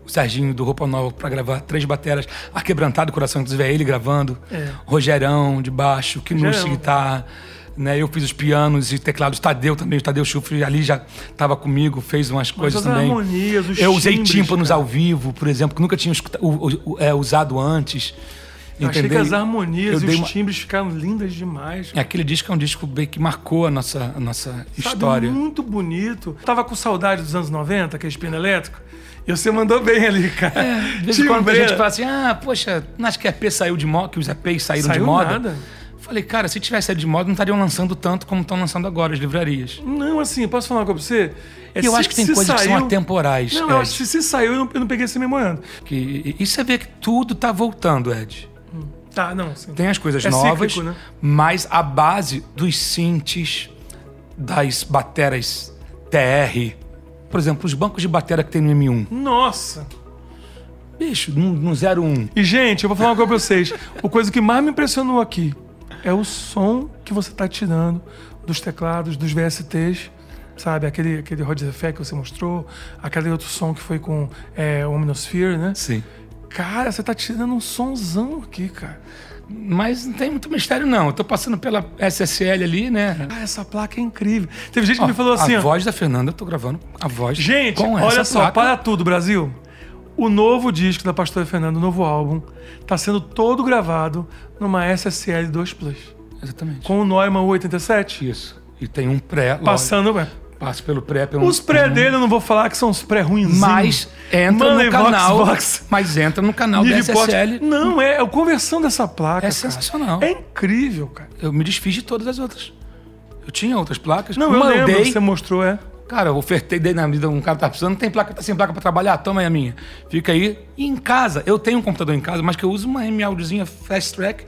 o Serginho do Roupa Nova pra gravar três bateras, a Quebrantado Coração, inclusive é ele gravando, É. Rogerão de baixo, Rogerão. guitarra, né? Eu fiz os pianos e teclados, Tadeu também, o Tadeu Chufre ali já tava comigo, fez umas coisas as também. harmonias, os eu usei timbres, tímpanos cara. ao vivo, por exemplo, que nunca tinha é, usado antes. Eu achei que as harmonias Eu e os uma- timbres ficaram lindas demais. Aquele disco é um disco bem que marcou a nossa, a nossa Sabe, história. muito bonito. Tava com saudade dos anos 90, aquele espino elétrico. E você mandou bem ali, cara. É, de vez em quando a gente fala assim, ah, poxa, não acho que a EP saiu de moda, que os EPs saíram Saiu de moda. nada. Falei, cara, se tivesse saído de moda, não estariam lançando tanto como estão lançando agora as livrarias. Não, assim, posso falar uma coisa pra você? É, E eu se- acho que tem se coisas que são saiu- atemporais. Não, eu Ed. acho que se saiu, eu não, eu não peguei esse memorando. Que- e você vê que tudo tá voltando, Ed. Tá, não, sim. Tem as coisas É novas, cíclico, né? mas a base dos synths, das bateras TR, por exemplo, os bancos de batera que tem no M1. Nossa. Bicho, no, no 01. E, gente, eu vou falar uma coisa pra vocês. A coisa que mais me impressionou aqui é o som que você tá tirando dos teclados, dos VSTs, sabe? Aquele, aquele Rod Effect que você mostrou, aquele outro som que foi com é, o Omnisphere, né? Sim. Cara, você tá tirando um sonzão aqui, cara. Mas não tem muito mistério, não. Eu tô passando pela SSL ali, né? Ah, essa placa é incrível. Teve gente que me falou assim, a ó. voz da Fernanda, eu tô gravando a voz Gente, olha só, placa. para tudo, Brasil. O novo disco da Pastora Fernanda, o novo álbum, tá sendo todo gravado numa SSL 2 Plus. Exatamente. Com o Neumann 87. Isso. E tem um pré. Passando. é. Passo pelo pré, pelo Os pré dele eu não vou falar que são os pré ruins. Mas entra Money no Vox canal. Vox. Mas entra no canal da SSL. Não, é a conversão dessa placa. É cara. sensacional. É incrível, cara. Eu me desfiz de todas as outras. Eu tinha outras placas. Não, Uma eu lembro dei. você mostrou, é. Cara, eu ofertei, dei na vida, um cara tá precisando, tem placa, tá sem placa pra trabalhar, toma aí a minha. Fica aí. E em casa, eu tenho um computador em casa, mas que eu uso uma M-Audiozinha Fast Track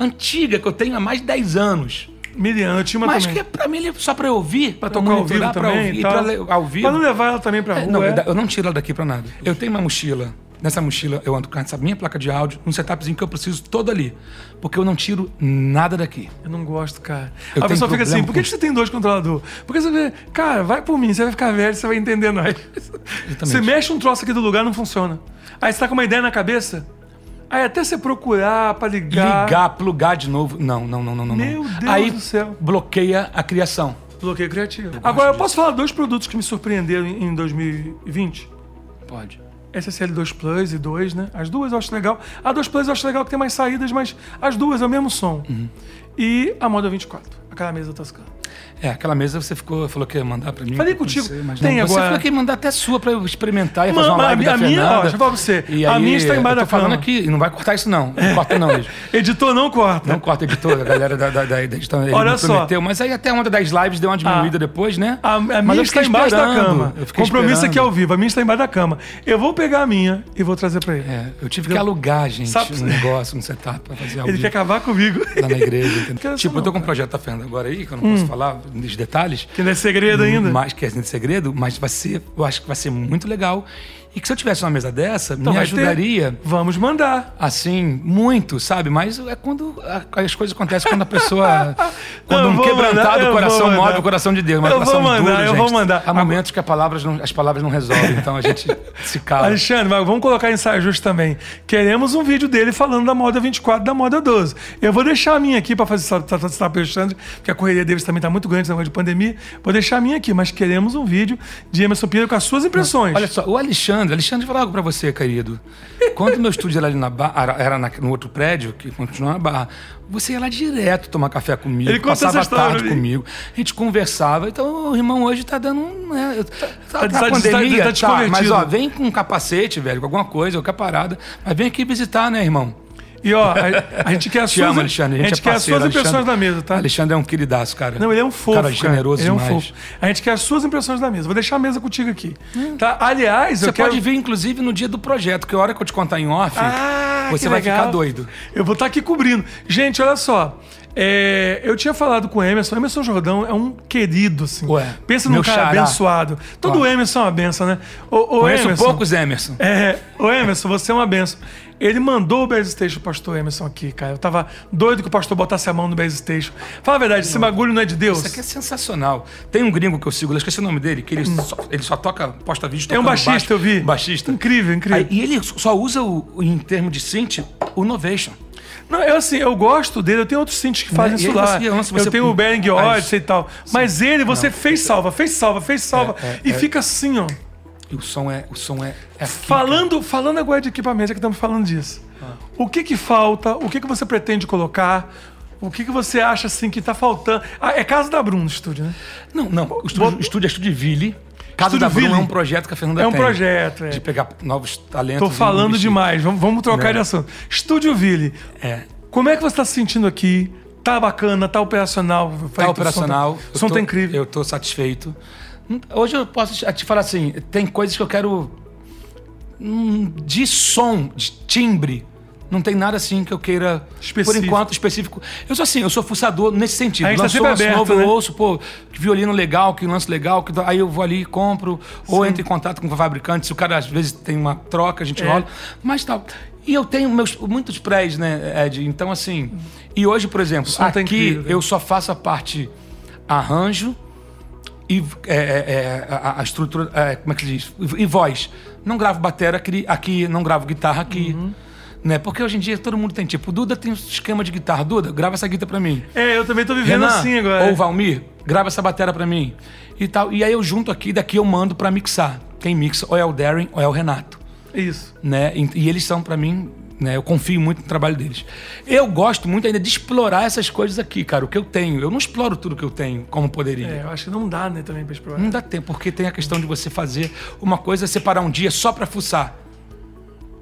antiga, que eu tenho há mais de 10 anos. Miriam, tinha uma Mas também. que é pra mim ele é só pra eu ouvir, Pra tocar ao vivo monitorar, pra também ouvir, e tal. pra le- ao vivo. Pra não levar ela também pra É, rua. não, é. eu da- eu não tiro ela daqui pra nada. Eu tenho uma mochila. Nessa mochila eu ando com essa minha placa de áudio, um setupzinho que eu preciso todo ali. Porque eu não tiro nada daqui. Eu não gosto, cara. Eu a tenho pessoa fica assim, por que, com- que você tem dois controladores? Porque você vê, cara, vai por mim, você vai ficar velho, você vai entender nós. Você mexe um troço aqui do lugar, não funciona. Aí você tá com uma ideia na cabeça, aí até você procurar pra ligar. Ligar, plugar de novo. Não, não, não, não, não. Meu Deus Aí do céu. bloqueia a criação. Bloqueio criativo. Agora, eu posso falar dois produtos que me surpreenderam em em 2020? Pode. SSL 2 Plus e 2, né? As duas eu acho legal. A 2 Plus eu acho legal que tem mais saídas, mas as duas é o mesmo som. Uhum. E a Moda 24, aquela mesa toscana. É, aquela mesa você ficou, falou que ia mandar pra mim. Falei contigo. mas Tem não. Você agora- falou que ia mandar até sua pra eu experimentar e fazer uma a live da a minha- ó, deixa eu falar pra você. E A aí, minha está embaixo eu da tô falando cama. aqui, e não vai cortar isso não. Não corta não, mesmo. <laughs> Editor não corta. Não corta editor, a galera da, da, da, ele Olha só. prometeu, Mas aí até a onda das lives deu uma diminuída Ah. depois, né? A, a minha está embaixo da cama. Compromisso esperando. aqui ao vivo. A minha está embaixo da cama. Eu vou pegar a minha e vou trazer pra ele. É, eu tive que alugar, gente, Sabe- um negócio, um setup pra fazer ao Ele quer acabar comigo. lá na igreja. <laughs> tipo, eu tô com um projeto da Fernanda agora aí, que eu não posso falar dos detalhes. Que não é segredo ainda. Mais que é segredo, mas vai ser, eu acho que vai ser muito legal. E que se eu tivesse uma mesa dessa, Então me vai ter. ajudaria, Vamos mandar. assim, muito, sabe? Mas é quando a- as coisas acontecem quando a pessoa. <laughs> quando um quebrantado mandar, coração move o coração de Deus. Mas Eu o coração vou mandar, duro, eu gente, vou mandar. Há momentos que palavras não- as palavras não resolvem, então a gente <laughs> se cala. Alexandre, mas vamos colocar em saia justa também. Queremos um vídeo dele falando da moda 24 da moda 12. Eu vou deixar a minha aqui para fazer tratar para Alexandre, porque a correria deles também está muito grande, esse negócio de pandemia. Vou deixar a minha aqui, mas queremos um vídeo de Emerson Pinheiro com as suas impressões. Olha só, o Alexandre, Alexandre, vou falar algo pra você, querido. Quando meu estúdio era ali na Barra, era- na- no outro prédio, que continua na Barra, você ia lá direto tomar café comigo, Ele passava a tarde comigo, a gente conversava. Então o irmão hoje tá dando um. Né, tá, tá- tá, tá- pandemia, tá tá, desconvertido. mas ó, vem com um capacete, velho, com alguma coisa, qualquer parada, mas vem aqui visitar, né, irmão? E ó, a, a gente quer as Te suas, amo, Alexandre. a gente, é quer as suas impressões da mesa, tá? Alexandre é um queridaço, cara. Não, ele é um fofo. Cara generoso ele é um demais. fofo. A gente quer as suas impressões da mesa. Vou deixar a mesa contigo aqui. Tá? Aliás, Você eu quero. pode vir, inclusive, no dia do projeto, que a hora que eu te contar em off, Ah, você vai legal. ficar doido. Eu vou estar aqui cobrindo. Gente, olha só. É, eu tinha falado com o Emerson. Emerson Jordão é um querido, assim. Ué, Pensa num cara xará. abençoado. Todo Ó. Emerson é uma benção, né? Ô, ô, Conheço Emerson, poucos Emerson. É, ô Emerson, você é uma benção. Ele mandou o Base Station pro pastor Emerson aqui, cara. Eu tava doido que o pastor botasse a mão no Base Station. Fala a verdade, esse bagulho não é de Deus? Isso aqui é sensacional. Tem um gringo que eu sigo, eu esqueci o nome dele, que ele, só, ele só toca, posta vídeo É um tocando baixista, baixo. eu vi. Baixista. Incrível, incrível. Aí, e ele só usa, o, o- em termos de synth, o Novation. Não, eu assim, eu gosto dele, eu tenho outros synths que fazem Né? E isso lá. você você- eu tenho o Bering Ah, Odyssey e tal. Mas ele, você fez salva, fez salva, fez salva. É, é, e é. fica assim, ó. E o som é. O som é, é aqui, Falando, falando agora de equipamento, já que estamos falando disso. Ah. O que que falta? O que que você pretende colocar? O que que você acha assim que tá faltando? Ah, é casa da Bruno no estúdio, né? Não, não. O estúdio, o estúdio é Estúdio Ville. Casa da Ville. é um projeto que a Fernanda É um tem. projeto, é. De pegar novos talentos. Tô falando demais. Vamos, vamos trocar Não. de assunto. Estúdio Ville. É. Como é que você está se sentindo aqui? Tá bacana, tá operacional. Tá feito, operacional. O som tá, som tô- tá incrível. Eu tô satisfeito. Hoje eu posso te- te falar assim, tem coisas que eu quero hum, de som, de timbre. Não tem nada assim que eu queira, Específico. por enquanto, específico. Eu sou assim, eu sou fuçador nesse sentido. A gente tá Lançou sempre um aberto, novo, né? eu ouço, pô, que violino legal, que lance legal, que aí eu vou ali e compro, ou entro em contato com o fabricante, se o cara às vezes tem uma troca, a gente É. rola, mas tal. E eu tenho meus, muitos prés, né, Ed? Então, assim. E hoje, por exemplo, som tá aqui incrível, né? eu só faço a parte arranjo e é, é, é, a, a estrutura. é, como é que se diz? E, e voz. Não gravo batera aqui, aqui não gravo guitarra aqui. Uhum. Né? Porque hoje em dia todo mundo tem tipo, o Duda tem um esquema de guitarra. Duda, grava essa guitarra pra mim. É, eu também tô vivendo Renan, assim agora. Ou Valmir, grava essa batera pra mim. E tal. E aí eu junto aqui, daqui eu mando pra mixar. Quem mixa ou é o Darren ou é o Renato. Isso. Né? E, e eles são pra mim, né? Eu confio muito no trabalho deles. Eu gosto muito ainda de explorar essas coisas aqui, cara. O que eu tenho. Eu não exploro tudo que eu tenho como poderia. É, eu acho que não dá, né, também pra explorar. Não dá tempo, porque tem a questão de você fazer uma coisa, separar um dia só pra fuçar,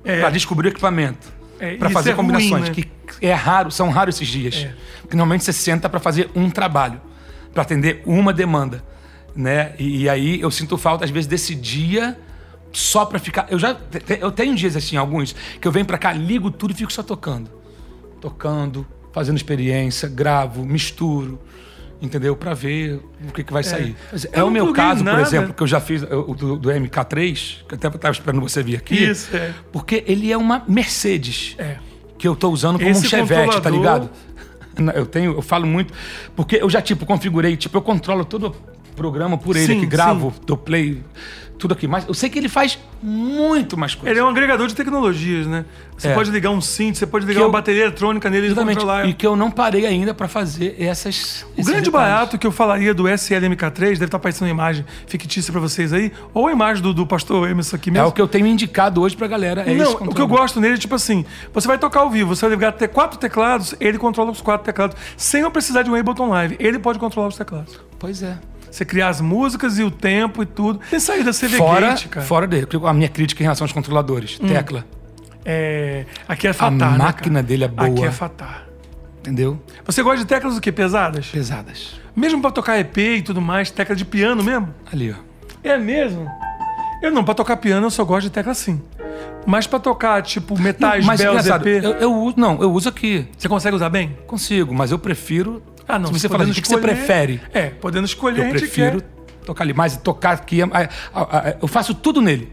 É, pra descobrir o equipamento, É, isso fazer é ruim, combinações, né? que é raro, são raros esses dias. É. Porque normalmente você senta pra fazer um trabalho, pra atender uma demanda, né? E, e aí eu sinto falta às vezes desse dia só pra ficar. Eu já eu tenho dias assim, alguns que eu venho pra cá, ligo tudo e fico só tocando, tocando, fazendo experiência, gravo, misturo. Entendeu? Pra ver o que, que vai sair. Mas É, Eu o meu caso, nada. por exemplo, que eu já fiz o do, do MK3, que eu até estava esperando você vir aqui. Isso, é. Porque ele é uma Mercedes É. que eu tô usando como Esse um Chevette, tá ligado? <laughs> Eu tenho, eu falo muito, porque eu já tipo configurei, tipo eu controlo todo o programa por ele, Sim, que gravo, dou play, tudo aqui. Mas eu sei que ele faz muito mais coisas. Ele é um agregador de tecnologias, né? Você É. pode ligar um synth, você pode ligar Que uma eu- bateria eletrônica nele e controlar. E que eu não parei ainda pra fazer essas. O grande barato que eu falaria do SLMK3, deve estar aparecendo uma imagem fictícia pra vocês aí, ou a imagem do, do pastor Emerson aqui É mesmo. o que eu tenho indicado hoje pra galera. É Não, o que eu gosto nele é tipo assim: você vai tocar ao vivo, você vai ligar ter quatro teclados, ele controla os quatro teclados, sem eu precisar de um Ableton Live. Ele pode controlar os teclados. Pois é. Você criar as músicas e o tempo e tudo. Tem saída CV Fora, Gate, cara. fora dele. A minha crítica em relação aos controladores. Tecla. É, aqui é fatar, né, máquina cara? dele é boa. Aqui é fatar. Entendeu? Você gosta de teclas o quê? Pesadas? Pesadas. Mesmo pra tocar EP e tudo mais, tecla de piano mesmo? Ali, ó. É mesmo? Eu não, pra tocar piano eu só gosto de tecla assim. Mas pra tocar, tipo, metais, mas bells, EP, eu, eu uso. Não, eu uso aqui. você consegue usar bem? Consigo, mas eu prefiro. Ah, não. Se você podendo falar, o que, que você prefere? É, podendo escolher, Eu prefiro quer. tocar ali. Mas tocar aqui. é- é- eu faço tudo nele.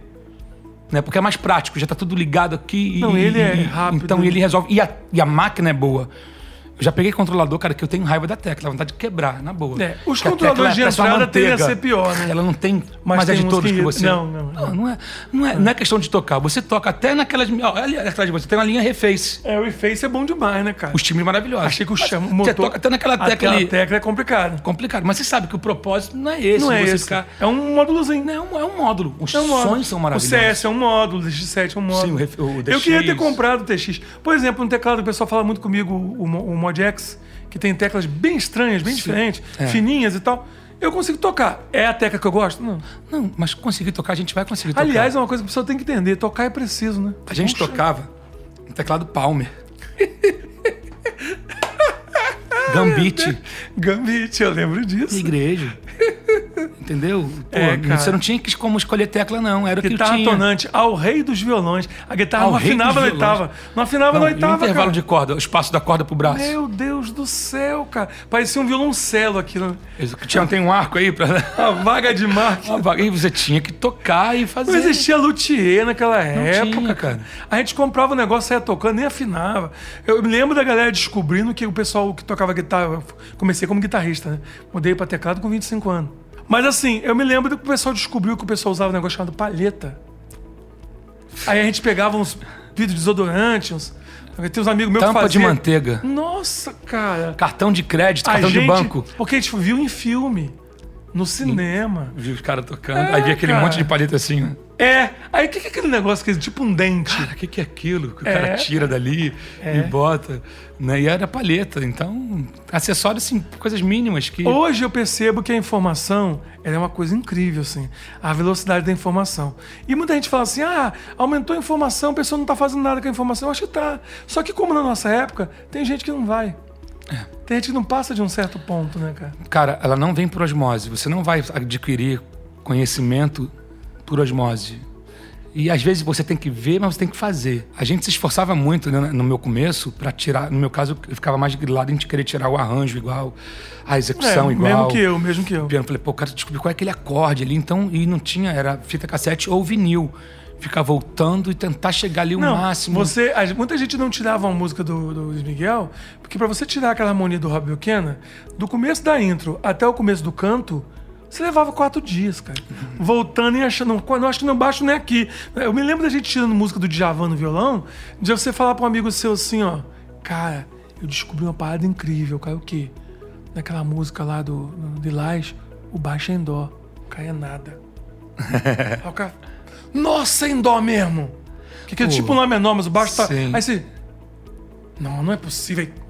Né? Porque é mais prático, já tá tudo ligado aqui. e- Não, ele é e- rápido. Então ele resolve. E a, e a máquina é boa. Eu já peguei controlador, cara, que eu tenho raiva da tecla, vontade de quebrar, na boa. É, os Que controladores tecla de entrada tendem a ser pior, né? Ela não tem Mas mais tem uns editores que- que você. não, não, não. Não, é, não, é, não é questão de tocar. Você toca até naquelas. Ali atrás de você tem uma linha reface. É, o Face é bom demais, né, cara? Os times maravilhosos. Achei que o Mas chama, o Você motor... toca até naquela tecla Aquela ali. tecla é complicado. Complicado. Mas você sabe que o propósito não é esse. Não é esse. Ficar... É um módulozinho. Não, é um, é módulo. Os É um módulo. sons são O maravilhosos. CS é um módulo, o DX7 é um módulo. Sim, o ref- o Eu queria ter DX. comprado o TX. Por exemplo, um teclado o pessoal fala muito comigo, o, o Mod X, que tem teclas bem estranhas, bem diferentes, É. fininhas e tal. Eu consigo tocar. É a tecla que eu gosto? Não. Não, mas conseguir tocar, a gente vai conseguir tocar. Aliás, é uma coisa que a pessoa tem que entender. Tocar é preciso, né? a gente Puxa. tocava um teclado Palmer. <laughs> Gambit. Gambit, eu lembro disso. igreja. <laughs> Entendeu? Pô, É, cara. você não tinha como escolher tecla, não. Era o que Guitarra tinha. tonante, ao rei dos violões. A guitarra Ao não afinava na oitava. Não afinava Não, na e oitava, intervalo cara. de corda, o espaço da corda pro braço. Meu Deus do céu, cara. Parecia um violoncelo aquilo. Tinha, tem um arco aí pra. <laughs> A vaga de marca. Aí você tinha que tocar e fazer. Não existia luthier naquela época, tinha, cara. A gente comprava o negócio, saia tocando, nem afinava. Eu me lembro da galera descobrindo que o pessoal que tocava guitarra. comecei como guitarrista, né? Mudei pra teclado com 25 anos. Mas assim, eu me lembro do que o pessoal descobriu que o pessoal usava um negócio chamado palheta. Aí a gente pegava uns vidros de desodorante, uns. Tem uns amigos meus que Tampa faziam. de manteiga. Nossa, cara. Cartão de crédito, A cartão gente, de banco. Porque a gente viu em filme, no cinema. Viu os caras tocando. É, aí vi aquele cara. monte de palheta assim, ó. É. Aí o que, que é aquele negócio que é tipo um dente? Cara, o que, que é aquilo? Que o É. cara tira dali É. e bota. Né? E era palheta. Então, acessórios, assim, coisas mínimas que. Hoje eu percebo que a informação é uma coisa incrível, assim. A velocidade da informação. E muita gente fala assim: ah, aumentou a informação, a pessoa não está fazendo nada com a informação. Eu acho que tá. Só que, como na nossa época, tem gente que não vai. Tem gente que não passa de um certo ponto, né, cara? Cara, ela não vem por osmose. Você não vai adquirir conhecimento por osmose. E às vezes você tem que ver, mas você tem que fazer. A gente se esforçava muito né, no meu começo para tirar. No meu caso, eu ficava mais grilado em querer tirar o arranjo igual, a execução é, igual. Mesmo que eu, mesmo que eu. O piano, falei, pô, cara, descobri qual é aquele acorde ali. Então, e não tinha, era fita cassete ou vinil. Ficar voltando e tentar chegar ali o não, máximo. Você, a- muita gente não tirava uma música do, do Luiz Miguel, porque para você tirar aquela harmonia do Rob Buchanan, do começo da intro até o começo do canto, você levava quatro dias, cara. Voltando e achando, não, não, acho que não baixo nem aqui. Eu me lembro da gente tirando música do Djavan no violão, de você falar para um amigo seu assim, ó, cara, eu descobri uma parada incrível, cara, o quê? Naquela música lá do, do Lilás, o baixo é em dó, caia nada. <laughs> Aí o cara, nossa, é em dó mesmo. Que, que é tipo um lá menor, mas o baixo tá. sim. Aí você. Não, não é possível. Aí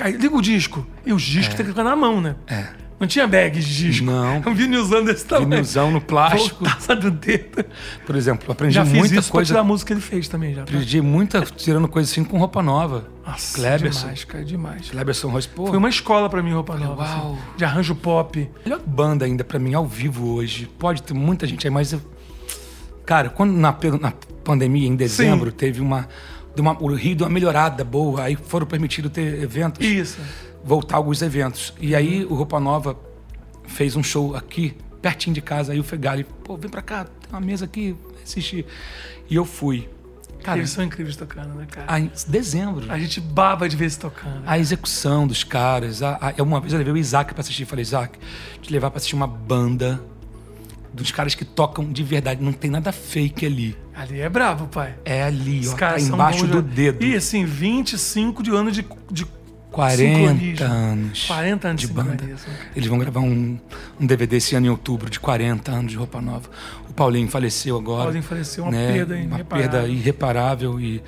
Cai, liga o disco. E os discos tem que ficar na mão, né? É. Não tinha bag de disco. Não. <laughs> Um vinilzão desse tamanho. Vinilzão no plástico. Voltava do dedo. Por exemplo, aprendi Já fiz muita isso coisa. tirar a música que ele fez também, já. Tá? Aprendi muita tirando coisa assim com roupa nova. Nossa, Cleberson. demais, cara, demais. Cleberson Royce, pô. Foi uma escola pra mim, roupa nova. uau. assim, de arranjo pop. melhor banda ainda pra mim ao vivo hoje. Pode ter muita gente aí, mas eu... cara, quando na, na pandemia em dezembro Sim. teve uma, uma o Rio deu uma melhorada boa, aí foram permitidos ter eventos, Isso. Voltar alguns eventos. E aí o Roupa Nova fez um show aqui pertinho de casa, aí o Fegali, pô, vem pra cá, tem uma mesa aqui, assistir. E eu fui. Cara, Eles são incríveis tocando, né, cara? aí, dezembro. A gente baba de ver se tocando. A execução dos caras. A, a- uma vez eu levei o Isaac pra assistir. Falei, Isaac, te levar pra assistir uma banda dos caras que tocam de verdade. Não tem nada fake ali. Ali é brabo, pai. É ali, Os ó. Tá embaixo do de- dedo. E assim, 25 de ano de, de 40 sincronismo. anos. 40 anos de banda. cara. Eles vão gravar um, um DVD esse ano em outubro de 40 anos de roupa nova. O Paulinho faleceu agora. Paulinho faleceu, uma né? perda Uma irreparável. perda irreparável e,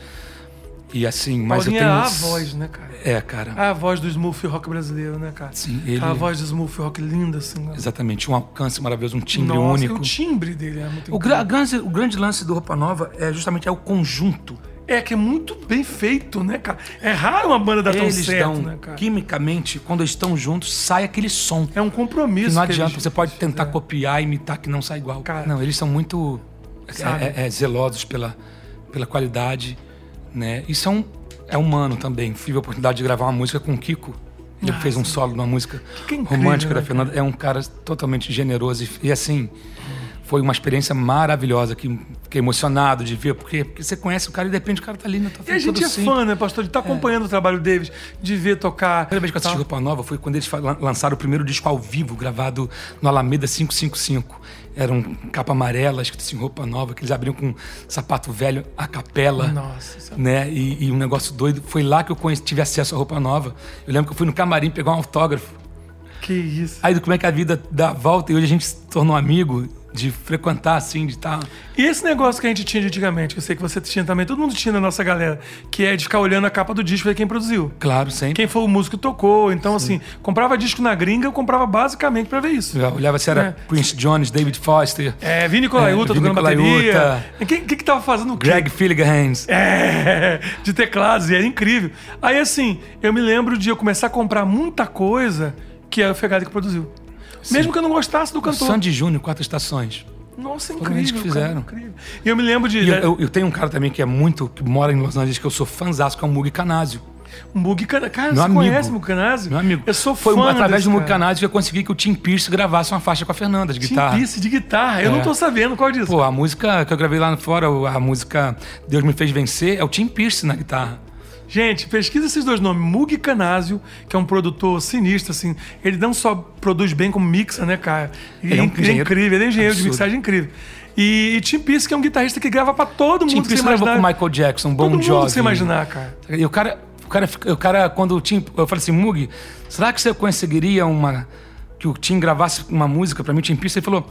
e assim, mas Paulinho eu tenho. é a voz, né, cara? É, cara. A voz do smooth rock brasileiro, né, cara? Sim, ele- A voz do smooth rock linda, assim. né? Exatamente, um alcance maravilhoso, um timbre Nossa, único. O timbre dele é muito O, gra- grande, o grande lance do Roupa Nova é justamente é o conjunto. É que é muito bem feito, né, cara? É raro uma banda dar tão Eles certo, dão, né, cara? quimicamente, quando eles estão juntos, sai aquele som. É um compromisso. Que não que adianta, eles você pode tentar fizeram. copiar, imitar, que não sai igual. Cara. não, eles são muito é, é, é, zelosos pela, pela qualidade, né? E são, é humano também. Tive a oportunidade de gravar uma música com o Kiko. Ele Ah, fez um solo numa música Que incrível, romântica né, da Fernanda. É um cara totalmente generoso. E, e, assim, foi uma experiência maravilhosa. Que fiquei emocionado de ver, porque, porque você conhece o cara e de repente o cara tá ali na tua E a frente. gente é fã, né, pastor? De estar acompanhando o trabalho deles, de ver tocar. A primeira vez que eu assisti. Roupa Nova foi quando eles lançaram o primeiro disco ao vivo, gravado no Alameda 555. Era um capa amarela, escrito assim, Roupa Nova, que eles abriam com sapato velho, a capela. Nossa, é- Né? E, e um negócio doido. Foi lá que eu tive acesso à Roupa Nova. Eu lembro que eu fui no camarim pegar um autógrafo. Que isso. Aí como é que a vida dá a volta e hoje a gente se tornou amigo de frequentar, assim, de estar... E esse negócio que a gente tinha de antigamente, que eu sei que você tinha também, todo mundo tinha na nossa galera, que é de ficar olhando a capa do disco e ver quem produziu. Claro, sempre. Quem foi o músico que tocou. Então, assim, comprava disco na gringa, eu comprava basicamente pra ver isso. Eu olhava se era É. Quincy Jones, David Foster, É, Vini Colaiuta É, tocando bateria. Quem, quem que tava fazendo o quê? Greg Filligans. É, de teclados, e era incrível. Aí, assim, eu me lembro de eu começar a comprar muita coisa que era o Fegado que produziu. Mesmo que eu não gostasse do cantor. Sandy Júnior, Quatro Estações. Nossa, Foram eles incrível. que cara, fizeram. incrível. E eu me lembro de. Eu, eu- eu tenho um cara também que é muito, que mora em Los Angeles, que eu sou fãzaço, que é o Mugi Canásio. Mug Cana- Cara, Meu você amigo. conhece o Mug Canásio? Meu amigo. Eu sou Foi fã através desse do cara. Canásio que eu consegui que o Tim Pierce gravasse uma faixa com a Fernanda de Tim guitarra. Pierce de guitarra. Eu É. não tô sabendo qual disso. Pô, a música que eu gravei lá fora, a música Deus Me Fez Vencer, é o Tim Pierce na guitarra. Gente, pesquisa esses dois nomes. Mug Canásio, que é um produtor sinistro, assim. Ele não só produz bem, como mixa, né, cara? E Ele é um engenheiro incrível, ele é engenheiro de absurdo. mixagem incrível. E, e Tim Pierce, que é um guitarrista que grava pra todo Tim mundo que você Pierce gravou imaginar. com Michael Jackson, Bon todo mundo Jovi. que você imaginar, cara. E o cara, o cara, o cara quando o Tim, eu falei assim, Mug, será que você conseguiria uma que o Tim gravasse uma música pra mim, o Tim Pierce? Ele falou: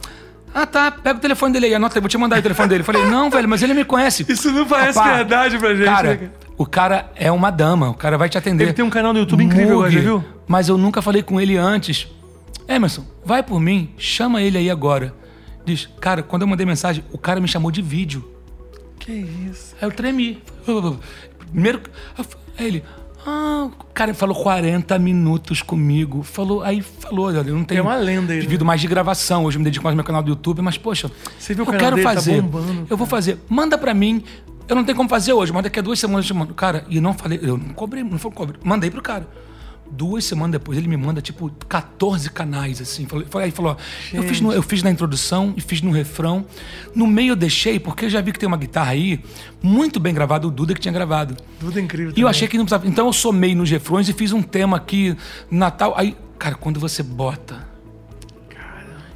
"Ah, tá, pega o telefone dele aí, anota, aí, vou te mandar o telefone dele". Eu falei: "Não, velho, mas ele me conhece". <laughs> Isso não parece verdade pra gente, né, Cara, cara? O cara é uma dama, o cara vai te atender. Ele tem um canal no YouTube incrível, Mug, já viu? Mas eu nunca falei com ele antes. Emerson, vai por mim, chama ele aí agora. Diz, cara, quando eu mandei mensagem, o cara me chamou de vídeo. Que isso. Aí eu tremi. Primeiro, aí ele, Ah, o cara falou 40 minutos comigo. Falou, aí falou, olha, eu não tenho. É uma lenda ele. Vídeo mais de gravação. Hoje eu me dedico mais ao meu canal do YouTube, mas, poxa, Você viu o eu canal quero dele tá fazer. bombando, eu vou fazer. Manda pra mim. Eu não tenho como fazer hoje, mas daqui a duas semanas eu te mando. Cara, e não falei, eu não cobrei, não foi cobrei. Mandei pro cara. Duas semanas depois, ele me manda, tipo, 14 canais, assim. Falei, aí falou, ó, eu fiz, no- eu fiz na introdução e fiz no refrão. No meio eu deixei, porque eu já vi que tem uma guitarra aí, muito bem gravada, o Duda que tinha gravado. Tudo incrível. E eu também. achei que não precisava. Então eu somei nos refrões e fiz um tema aqui, Natal. Aí, cara, quando você bota.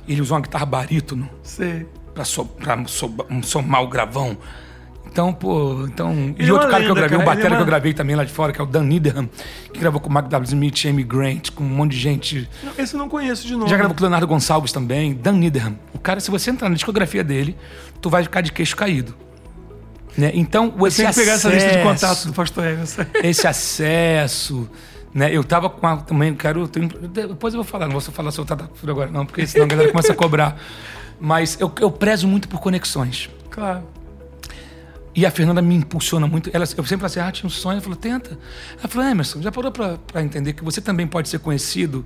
Ele usou uma guitarra barítono Sei. pra, so, pra so- um somar o gravão. Então, pô, então. Ele e é outro cara que eu lenda, gravei, cara, um ele é batera que eu gravei também lá de fora, que é o Dan Niederham, que gravou com o Mark W. Smith, Amy Grant, com um monte de gente. Não, Esse eu não conheço de novo. Já gravou com o Leonardo Gonçalves também, Dan Niederham. O cara, se você entrar na discografia dele, tu vai ficar de queixo caído. Né? Então, esse Tem que pegar essa lista de acesso- contatos do Pastor Emerson. <laughs> esse acesso. Né? Eu tava com a, também, quero. tenho- depois eu vou falar, não vou falar sobre o Tata agora, não, porque senão a galera começa a cobrar. Mas eu, eu prezo muito por conexões. Claro. E a Fernanda me impulsiona muito. Ela, eu sempre falei assim, ah, tinha um sonho. Ela falou, tenta. Ela falou, Emerson, já parou pra entender que você também pode ser conhecido?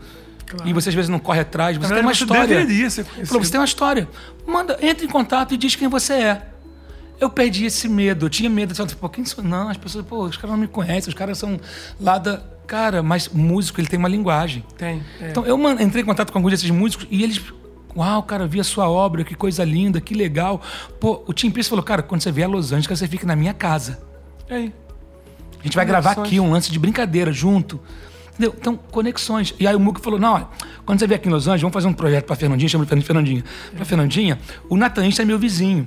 E você às vezes não corre atrás, você tem uma você história. deveria ser conhecido. falou, você tem uma história. Manda, entra em contato e diz quem você é. Eu perdi esse medo, eu tinha medo. Eu pô, quem sou? Não, as pessoas, pô, os caras não me conhecem, os caras são lá da. Cara, mas músico, ele tem uma linguagem. Tem. é. Então eu entrei em contato com alguns desses músicos e eles. Uau, cara, vi a sua obra, que coisa linda, que legal. Pô, o Tim Pierce falou, cara, quando você vier a Los Angeles, você fica na minha casa. É aí. A gente vai gravar aqui um lance de brincadeira junto. Entendeu? Então, conexões. E aí o Muco falou: não, olha, quando você vier aqui em Los Angeles, vamos fazer um projeto pra Fernandinha, chama de Fernandinha. Pra Fernandinha, o Nathan Insta é meu vizinho.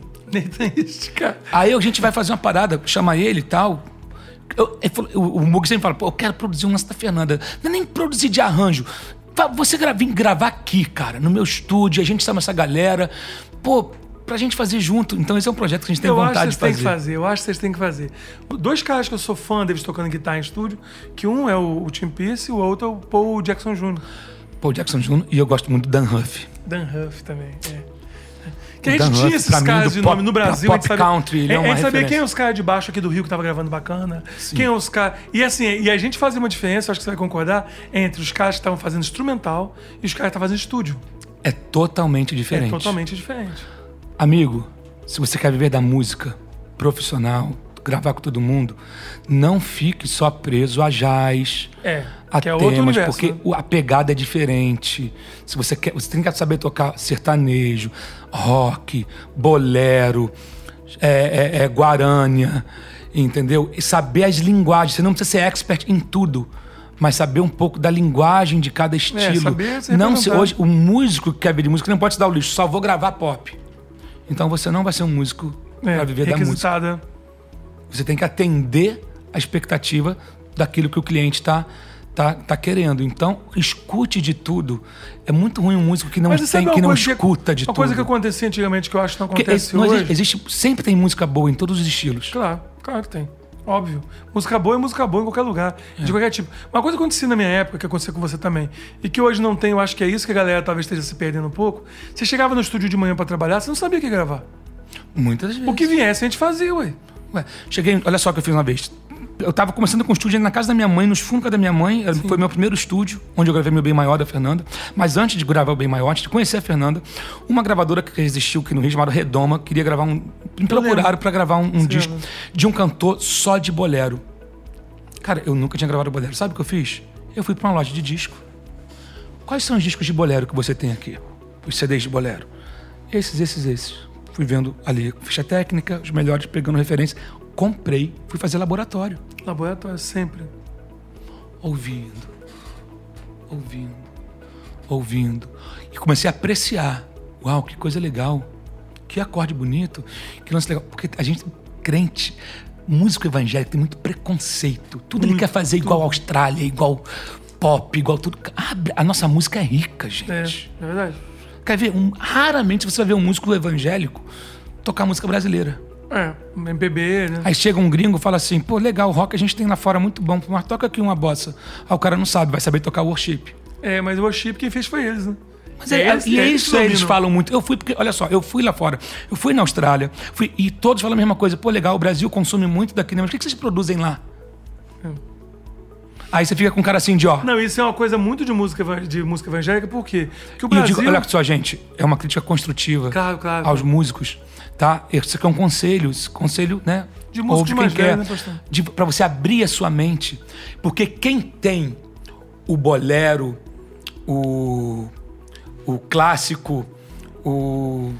Cara. Aí a gente vai fazer uma parada, chama ele e tal. Eu- o, o Mug sempre fala, pô, eu quero produzir um lance da Fernanda. Não é nem produzir de arranjo. Você gra- vem gravar aqui, cara, no meu estúdio, a gente chama essa galera. Pô, pra gente fazer junto. Então esse é um projeto que a gente tem eu acho que vontade vocês de têm fazer. que fazer. Eu acho que vocês têm que fazer. Dois caras que eu sou fã deles tocando guitarra em estúdio, que um é o, o Tim Pierce e o outro é o Paul Jackson Jr. Paul Jackson Jr. e eu gosto muito do Dan Huff. Dan Huff também, é. Que a gente Dan tinha esses caras de pop- nome no Brasil. a gente pop sabia- country, é a gente sabia quem é os caras de baixo aqui do Rio que tava gravando bacana. Quem é os caras. E assim, e a gente fazia uma diferença, acho que você vai concordar, entre os caras que estavam fazendo instrumental e os caras que estavam fazendo estúdio. É totalmente diferente. É totalmente diferente. Amigo, se você quer viver da música profissional, gravar com todo mundo, não fique só preso a jazz, É, a que é temas, universo, porque né? a pegada é diferente. Se você quer, você tem que saber tocar sertanejo, rock, bolero, é, é, é, guarânia, entendeu? E saber as linguagens. Você não precisa ser expert em tudo. Mas saber um pouco da linguagem de cada estilo. saber se não se, hoje o músico que quer ver de música não pode se dar o lixo, só vou gravar pop. Então você não vai ser um músico É, para viver da música. Você tem que atender a expectativa daquilo que o cliente está tá, tá querendo. Então, escute de tudo. É muito ruim um músico que não tem, uma que não coisa escuta de Uma tudo. coisa que acontecia antigamente que eu acho que não acontece esse- não hoje. existe, existe- sempre tem música boa em todos os estilos. Claro, claro que tem. Óbvio. Música boa é música boa em qualquer lugar, É. de qualquer tipo. Uma coisa que acontecia na minha época, que aconteceu com você também, e que hoje não tem, eu acho que é isso que a galera talvez esteja se perdendo um pouco. Você chegava no estúdio de manhã pra trabalhar, você não sabia o que gravar. Muitas vezes. O que viesse a gente fazia, ué. Ué, cheguei, olha só o que eu fiz uma vez. Eu tava começando com o estúdio na casa da minha mãe, nos fundos da minha mãe. Era- Foi meu primeiro estúdio, onde eu gravei meu Bem Maior da Fernanda. Mas antes de gravar o Bem Maior, antes de conhecer a Fernanda, uma gravadora que existiu aqui no Rio, chamada Redoma, queria gravar um. Me procuraram para gravar um, um disco de um cantor só de bolero. Cara, eu nunca tinha gravado bolero. Sabe o que eu fiz? Eu fui para uma loja de disco. Quais são os discos de bolero que você tem aqui? Os CDs de bolero? Esses, esses, esses. Fui vendo ali ficha técnica, os melhores, pegando referência. Comprei, fui fazer laboratório. Laboratório, sempre. Ouvindo, ouvindo, ouvindo. E comecei a apreciar. Uau, que coisa legal. Que acorde bonito. Que lance legal. Porque a gente, crente, músico evangélico tem muito preconceito. Tudo ele quer fazer igual a Austrália, igual pop, igual tudo. A nossa música é rica, É, gente. é verdade. Quer ver? Um- raramente você vai ver um músico evangélico tocar música brasileira. É, MPB, né? Aí chega um gringo e fala assim: pô, legal, o rock a gente tem lá fora muito bom, mas toca aqui uma bossa. Aí o cara não sabe, vai saber tocar worship. É, mas o worship quem fez foi eles, né? Mas é, eles- e é isso que eles dominam. falam muito. Eu fui porque, olha só, eu fui lá fora, eu fui na Austrália, fui, e todos falam a mesma coisa. Pô, legal, o Brasil consome muito daqui, né? mas o que que vocês produzem lá? Aí você fica com um cara assim de ó. Não, isso é uma coisa muito de música, de música evangélica, por quê? Porque o E eu Brasil... digo, olha só, gente, é uma crítica construtiva Claro, claro. aos músicos, tá? Isso aqui é um conselho, esse conselho, né? De músico ouve de quem quer, né, pra você abrir a sua mente. Porque quem tem o bolero, o, o clássico, o,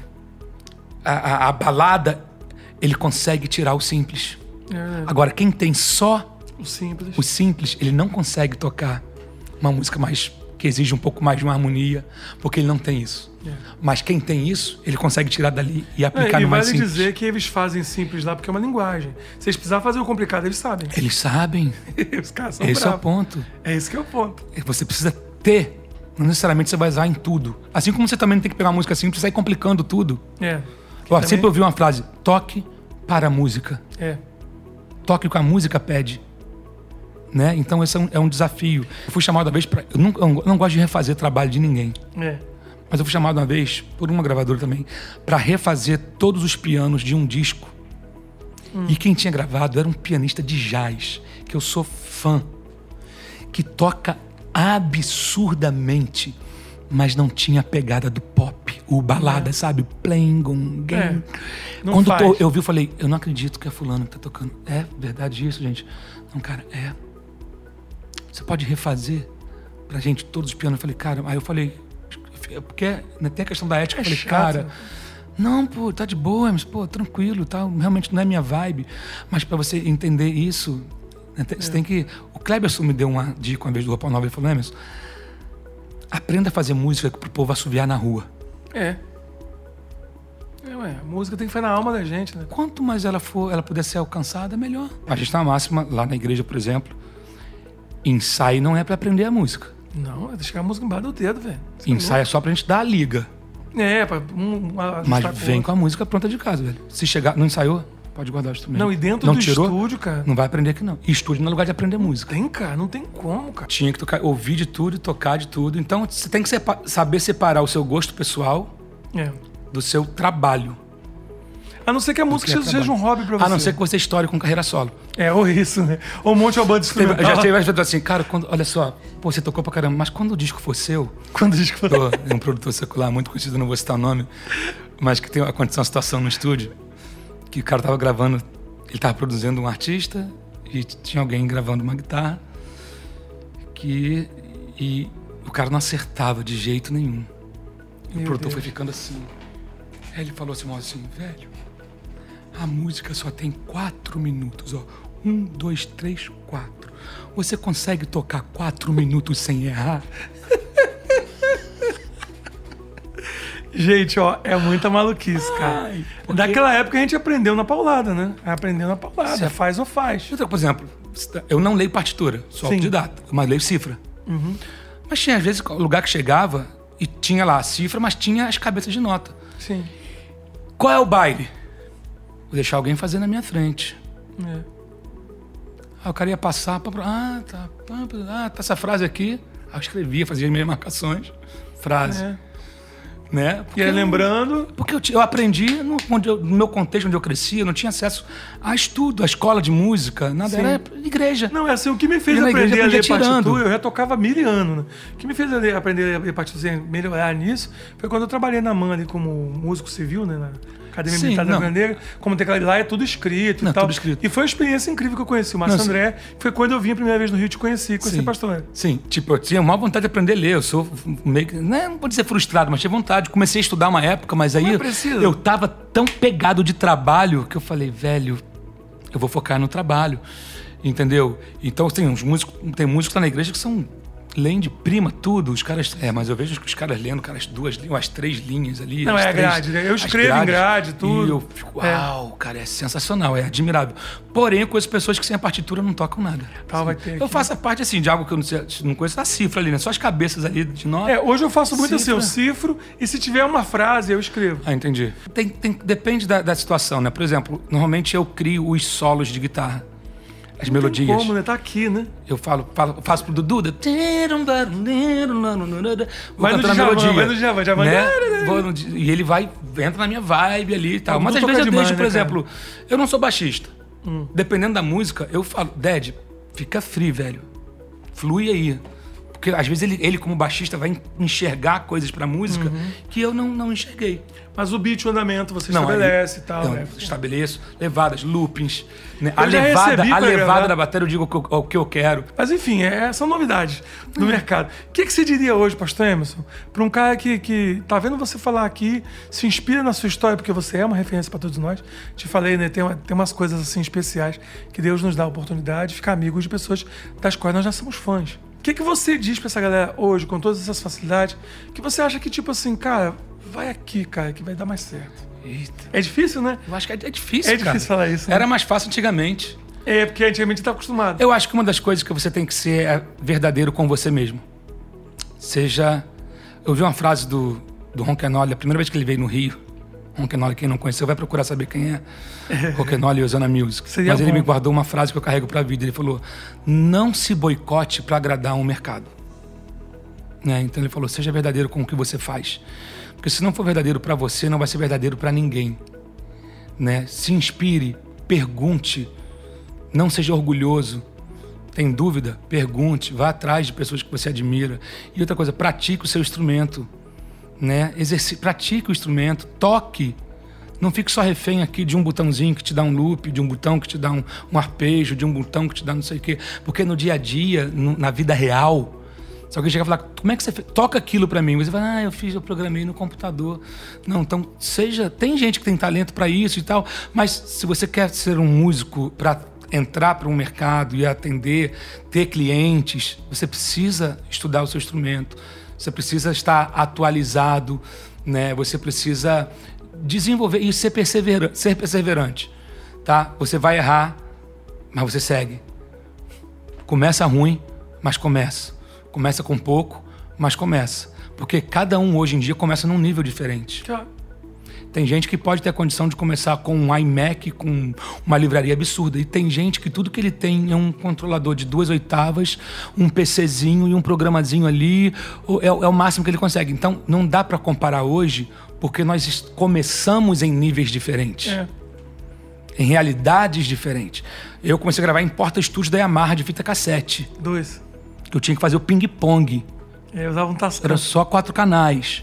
a, a- a balada, ele consegue tirar o simples. É, Agora, quem tem só o simples. o simples, ele não consegue tocar uma música mais que exige um pouco mais de uma harmonia, porque ele não tem isso. Mas quem tem isso, ele consegue tirar dali e É, aplicar e no mais vale simples. dizer que eles fazem simples lá porque é uma linguagem. Se eles precisarem fazer o complicado, eles sabem. <laughs> Eles sabem. <laughs> Os caras são Esse é o bravos. ponto. É esse que é o ponto. Você precisa ter. Não necessariamente você vai usar em tudo. Assim como você também tem que pegar uma música simples e sair complicando tudo. É. Ó, Também- sempre ouvi uma frase: toque para a música. É. Toque o que a música pede. Né? Então esse é um, é um desafio. Eu fui chamado uma vez para. Eu, eu não gosto de refazer trabalho de ninguém. É. Mas eu fui chamado uma vez, por uma gravadora também, para refazer todos os pianos de um disco. E quem tinha gravado era um pianista de jazz, que eu sou fã, que toca absurdamente, mas não tinha a pegada do pop, o balada, sabe? O playing, gong, É, Quando eu vi, eu falei, eu não acredito que é fulano que tá tocando. É verdade isso, gente? Não, cara, é. Você pode refazer pra gente todos os pianos? Eu falei, cara, aí eu falei, é porque né, tem a questão da ética, É eu falei, chato. cara, não, pô, tá de boa, mas, pô, tranquilo, tá, realmente não é minha vibe. Mas pra você entender isso, né, você tem que. O Kleberson me deu uma dica uma vez do Roupa Nova, ele falou, Emerson, aprenda a fazer música pro povo assoviar na rua. É. É, ué, a música tem que fazer na alma da gente, né? Quanto mais ela for, ela puder ser alcançada, melhor. A gente tem uma máxima lá na igreja, por exemplo, ensaio não é pra aprender a música. Não, é deixar a música embaixo do dedo, velho. Você Ensaio é só pra gente dar a liga. É, pra um, Mas ajustar vem com a música pronta de casa, velho. Se chegar, não ensaiou, pode guardar o instrumento. Não, e dentro não do tirou, estúdio, cara. Não vai aprender aqui, não. E estúdio não é lugar de aprender música. Tem, cara, não tem como, cara. Tinha que tocar, ouvir de tudo e tocar de tudo. Então você tem que sepa- saber separar o seu gosto pessoal É. do seu trabalho. A não ser que a música é seja um hobby pra você. A não ser que você estoure com carreira solo. É, ou isso, né? Ou um monte de banda Teve- instrumental. já teve vezes assim, cara, quando, olha só, pô, você tocou pra caramba, mas quando o disco for seu, Quando diz que Pô, é um produtor secular muito conhecido, não vou citar o nome, mas que tem aconteceu uma situação no estúdio que o cara tava gravando, ele tava produzindo um artista e tinha alguém gravando uma guitarra que e o cara não acertava de jeito nenhum. E o produtor Deus. foi ficando assim. Aí ele falou assim, assim, velho, a música só tem quatro minutos, ó. Um, dois, três, quatro. Você consegue tocar quatro minutos sem errar? <laughs> Gente, ó, é muita maluquice, cara. Ai, porque- Daquela época a gente aprendeu na paulada, né? Aprendeu na paulada. Certo. Faz ou faz. Por exemplo, eu não leio partitura, sou Sim. autodidata, mas leio cifra. Mas tinha, às vezes, lugar que chegava e tinha lá a cifra, mas tinha as cabeças de nota. Sim. Qual é o baile? Vou deixar alguém fazer na minha frente. É. Aí o cara ia passar, pá, ah, tá, pá, ah, tá essa frase aqui. Aí eu escrevia, fazia as minhas marcações, frase, é. Né? E Porque, lembrando, porque eu, eu aprendi no, eu- no meu contexto onde eu crescia, eu não tinha acesso a estudo, a escola de música, nada, Sim. era igreja. Não, é assim, o que me fez na igreja aprender a ler tirando. partitura, eu já tocava mil anos, né? O que me fez aprender a ler partitura, melhorar nisso, foi quando eu trabalhei na MAN ali como músico civil, né? Na Academia Sim, Militar da não. Rio. Como tem lá, é tudo escrito Não, e tal. tudo escrito. E foi uma experiência incrível que eu conheci. O Márcio Não, sim. André, foi quando eu vim a primeira vez no Rio te conheci, conheci Sim. o pastor. Sim, tipo, eu tinha maior vontade de aprender a ler. Eu sou meio que. Né, não vou dizer frustrado, mas tinha vontade. Comecei a estudar uma época, mas aí precisa. eu tava tão pegado de trabalho que eu falei, velho, eu vou focar no trabalho. Entendeu? Então, tem uns músicos, tem músicos lá na igreja que são. Leem de prima tudo, os caras. É, mas eu vejo os caras lendo, cara, as duas linhas, as três linhas ali. Não, é três- grade, né? Eu escrevo em grade, tudo. E eu fico, É. uau, cara, é sensacional, é admirável. Porém, eu conheço pessoas que sem a partitura não tocam nada. Tal, vai ter Eu aqui. faço a parte assim de algo que eu não, sei, não conheço da cifra ali, né? Só as cabeças ali de nota. É, hoje eu faço muito assim, eu Cifra. cifro e se tiver uma frase, eu escrevo. Ah, entendi. Tem, tem- depende da, da situação, né? Por exemplo, normalmente eu crio os solos de guitarra, as Não melodias. Tem como, né? Tá aqui, né? Eu falo, falo- faço pro Dudu. Vou Vai a melodia. vai no Djavan, Djavan. né? No- e ele vai, entra na minha vibe ali e tal. Mas às vezes eu deixo, demais, por né, cara? exemplo, eu não sou baixista. Dependendo da música, eu falo, Dad, fica free, velho. flui aí. Porque às vezes ele, ele como baixista, vai enxergar coisas pra música Uhum. que eu não, não enxerguei. Mas o beat, o andamento, você Não, estabelece e tal, não, né? Estabeleço levadas, loopings. né? A levada, a levada gravar. da bateria eu digo o que eu, o que eu quero. Mas enfim, é, são novidades do mercado. O que, que você diria hoje, Pastor Emerson, para um cara que, que tá vendo você falar aqui, se inspira na sua história, porque você é uma referência para todos nós. Te falei, né? Tem, uma- tem umas coisas assim especiais que Deus nos dá a oportunidade de ficar amigos de pessoas das quais nós já somos fãs. O que, que você diz para essa galera hoje, com todas essas facilidades, que você acha que, tipo assim, cara, vai aqui, cara, que vai dar mais certo? Eita. É difícil, né? Eu acho que é, é difícil, É cara. difícil falar isso, né? Era mais fácil antigamente. É, porque antigamente tá acostumado. Eu acho que uma das coisas que você tem que ser é verdadeiro com você mesmo. Seja. Eu vi uma frase do, do Ronquenoli, a primeira vez que ele veio no Rio. Ronquenoli, quem não conheceu, vai procurar saber quem é <laughs> Ronquenoli e Osana Music. Seria Mas ele bom. me guardou uma frase que eu carrego pra vida. Ele falou: Não se boicote para agradar um mercado. Né? Então ele falou: Seja verdadeiro com o que você faz. Porque se não for verdadeiro pra você, não vai ser verdadeiro pra ninguém. Né? Se inspire, pergunte, não seja orgulhoso. Tem dúvida? Pergunte, vá atrás de pessoas que você admira. E outra coisa, pratique o seu instrumento. Né? Exerci pratique o instrumento, toque. Não fique só refém aqui de um botãozinho que te dá um loop, de um botão que te dá um, um arpejo, de um botão que te dá não sei o quê. Porque no dia a dia, no- na vida real, se alguém chegar e falar, como é que você fez? Toca aquilo pra mim. Você fala, ah, eu fiz, eu programei no computador. Não, então, seja. Tem gente que tem talento pra isso e tal, mas se você quer ser um músico pra entrar para um mercado e atender, ter clientes, você precisa estudar o seu instrumento. Você precisa estar atualizado, né? Você precisa desenvolver e ser, persevera ser perseverante, tá? Você vai errar, mas você segue. Começa ruim, mas começa. Começa com pouco, mas começa. Porque cada um hoje em dia começa num nível diferente. Cara, Tem gente que pode ter a condição de começar com um iMac, com uma livraria absurda. E tem gente que tudo que ele tem é um controlador de duas oitavas, um PCzinho e um programazinho ali. É, é o máximo que ele consegue. Então, não dá para comparar hoje, porque nós começamos em níveis diferentes é. em realidades diferentes. Eu comecei a gravar em porta-estúdio da Yamaha de fita cassete. Dois. Que eu tinha que fazer o ping-pong. É, eu usava um tascão. Eram só quatro canais.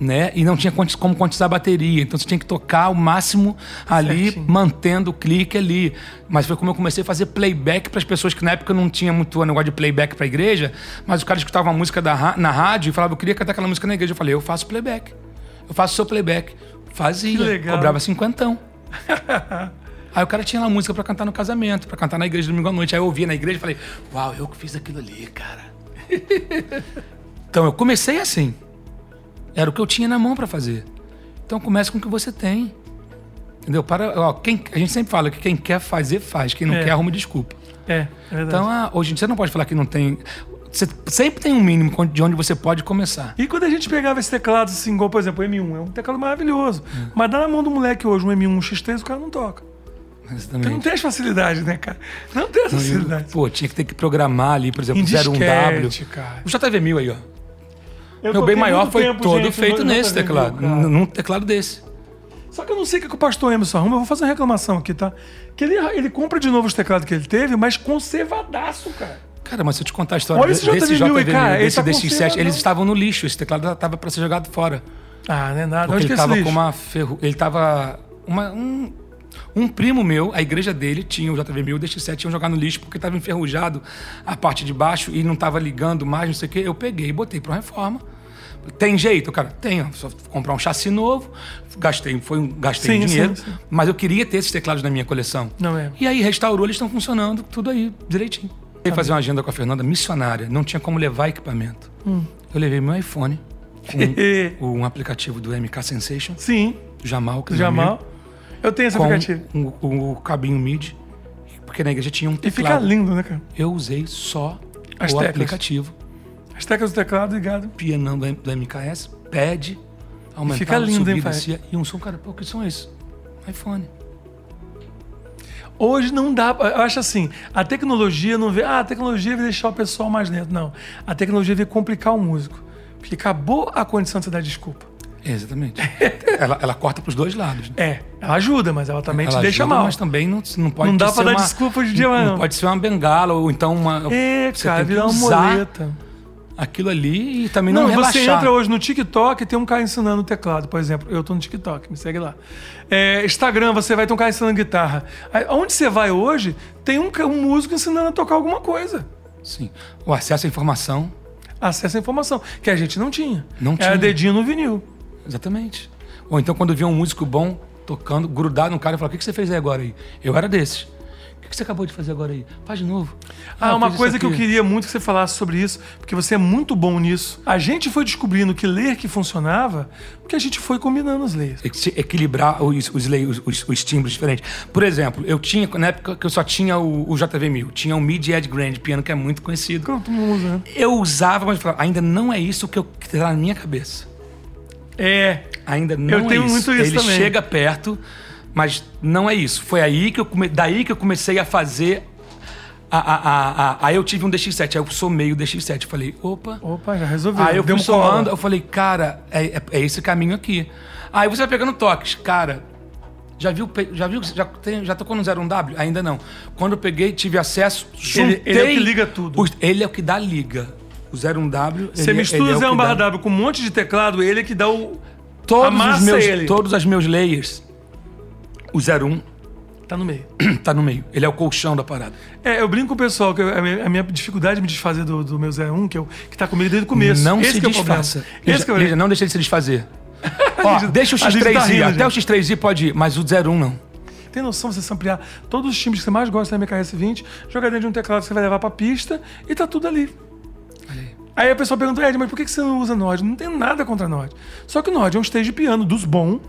Né? E não tinha como quantizar a bateria. Então você tinha que tocar o máximo ali, Certinho. mantendo o clique ali. Mas foi como eu comecei a fazer playback para as pessoas que na época não tinha muito negócio de playback para igreja, mas o cara escutava uma música da, na rádio e falava, eu queria cantar aquela música na igreja. Eu falei, eu faço playback. Eu faço seu playback. Fazia. Que legal. Cobrava cinquentão. <laughs> Aí o cara tinha lá música pra cantar no casamento, pra cantar na igreja domingo à noite. Aí eu ouvia na igreja e falei, uau, eu que fiz aquilo ali, cara. <laughs> então eu comecei assim. Era o que eu tinha na mão pra fazer. Então comece com o que você tem. Entendeu? Para, ó, quem, a gente sempre fala que quem quer fazer, faz. Quem não É. quer, arruma desculpa. É, é verdade. Então, ah, hoje em dia você não pode falar que não tem. Você sempre tem um mínimo de onde você pode começar. E quando a gente pegava esse teclado assim, igual, por exemplo, o M1, é um teclado maravilhoso. Mas dá na mão do moleque hoje um M1 X3, o cara não toca. Exatamente. não tem as facilidades, né, cara? Não tem as facilidades. Pô, tinha que ter que programar ali, por exemplo, Em 01W. disquete, cara. O JV1000 aí, ó. Eu Meu bem maior foi tempo, todo gente, feito nesse JV1000, teclado. cara. Num teclado desse. Só que eu não sei o que, que o pastor Emerson arruma. Eu vou fazer uma reclamação aqui, tá? Que ele, ele compra de novo os teclados que ele teve, mas conservadaço, cara. Cara, mas se eu te contar a história Olha de- esse desse JV1000 aí, JV1000, cara, ele desse tá DX7, conservadão. eles estavam no lixo. Esse teclado tava pra ser jogado fora. Ah, não é nada. Porque ele é esse tava lixo? com uma ferru... Ele tava. Uma, um, um primo meu, a igreja dele, tinha o JV1000, o DX7 tinham jogado no lixo porque tava enferrujado a parte de baixo e não tava ligando mais, não sei o quê. Eu peguei e botei pra reforma. Tem jeito, cara? Ó, Só comprar um chassi novo. Gastei, foi um, gastei Sim, um dinheiro. sim, sim. Mas eu queria ter esses teclados na minha coleção. Não é. E aí restaurou, eles estão funcionando, tudo aí, direitinho. Eu ia fazer uma agenda com a Fernanda missionária, não tinha como levar equipamento. Hum. Eu levei meu iPhone com <laughs> um aplicativo do MK Sensation, Sim, Jamal, que é amigo, Jamal. Eu tenho esse aplicativo. o, o- o cabinho MIDI, porque na igreja tinha um E fica teclado. lindo, né, cara? Eu usei só As o teclas. aplicativo, As teclas do teclado ligado. pianão M- do MKS, pad, aumentava, fica lindo, hein, subia, descia, e um som, cara, pô, que som é esse? iPhone. Hoje não dá. Eu acho assim, a tecnologia não vê. Ah, a tecnologia vai deixar o pessoal mais lento. Não. A tecnologia veio complicar o músico. Porque acabou a condição de você dar desculpa. Exatamente. <laughs> ela, ela corta pros dois lados. né? É, ela ajuda, mas ela também Ela te deixa ajuda, mal. Mas também não, não pode Não dá pra dar uma- desculpa hoje em dia, não, não. pode ser uma bengala ou então uma. É, você cara, tem que virar uma usar moleta. Aquilo ali e também não, Não, você relaxar. entra hoje no TikTok e tem um cara ensinando o teclado, por exemplo. Eu tô no TikTok, me segue lá. É, Instagram, você vai ter um cara ensinando guitarra. Aí, Onde você vai hoje, tem um, um músico ensinando a tocar alguma coisa. Sim. O acesso à informação. Acesso à informação, que a gente não tinha. Não Era tinha. dedinho no vinil. Exatamente. Ou então quando via um músico bom tocando, grudado no cara, eu falava, o que que você fez aí agora aí? Eu era desses. O que você acabou de fazer agora aí? Faz de novo. Ah, eu uma coisa que eu aqui." queria muito que você falasse sobre isso, porque você é muito bom nisso. A gente foi descobrindo que ler que funcionava, porque a gente foi combinando os layers. Equi- equilibrar os, os, os, os- os timbres diferentes. Por exemplo, eu tinha, na época que eu só tinha o, o JV1000, tinha o Midi Ed Grand, piano que é muito conhecido. Todo mundo usa, né? Eu usava, mas ainda não é isso que eu que tá na minha cabeça. É. Ainda não Eu tenho é isso. muito isso Ele também. chega perto, mas não é isso. Foi aí que eu come... daí que eu comecei a fazer. A, a, a, a- Aí eu tive um DX7, aí eu somei o DX7. Falei, opa. Opa, já resolveu. Aí eu Deu fui somando, eu falei, cara, é, é- é esse caminho aqui. Aí você vai pegando toques, cara. Já viu, já viu, já, tem, já tocou no 01W? Ainda não. Quando eu peguei, tive acesso, juntei... ele é o que liga tudo. os- ele é o que dá liga. O 01W, Você ele, mistura ele é o o Zé que um barra dá- W com um monte de teclado, ele é que dá o. Todos amassa os meus, ele. todos os meus layers, o 01 Tá no meio. <clears throat> tá no meio. Ele é o colchão da parada. É, eu brinco com o pessoal que eu- a minha, dificuldade de me desfazer do, do meu 01, que, eu, que tá comigo desde o começo. Não Esse se que é desfaça. Esse é Lígia, não deixa ele se desfazer. <laughs> Ó, deixa o A Lígia tá X3i. rindo, até o gente. X3i pode ir, mas o 01 não. Tem noção de você ampliar todos os timbres que você mais gosta da MKS-20, jogar dentro de um teclado que você vai levar pra pista e tá tudo ali. Aí a pessoa pergunta, Ed, mas por que você não usa Nord? Não tem nada contra Nord. Só que o Nord é um stage piano dos bons,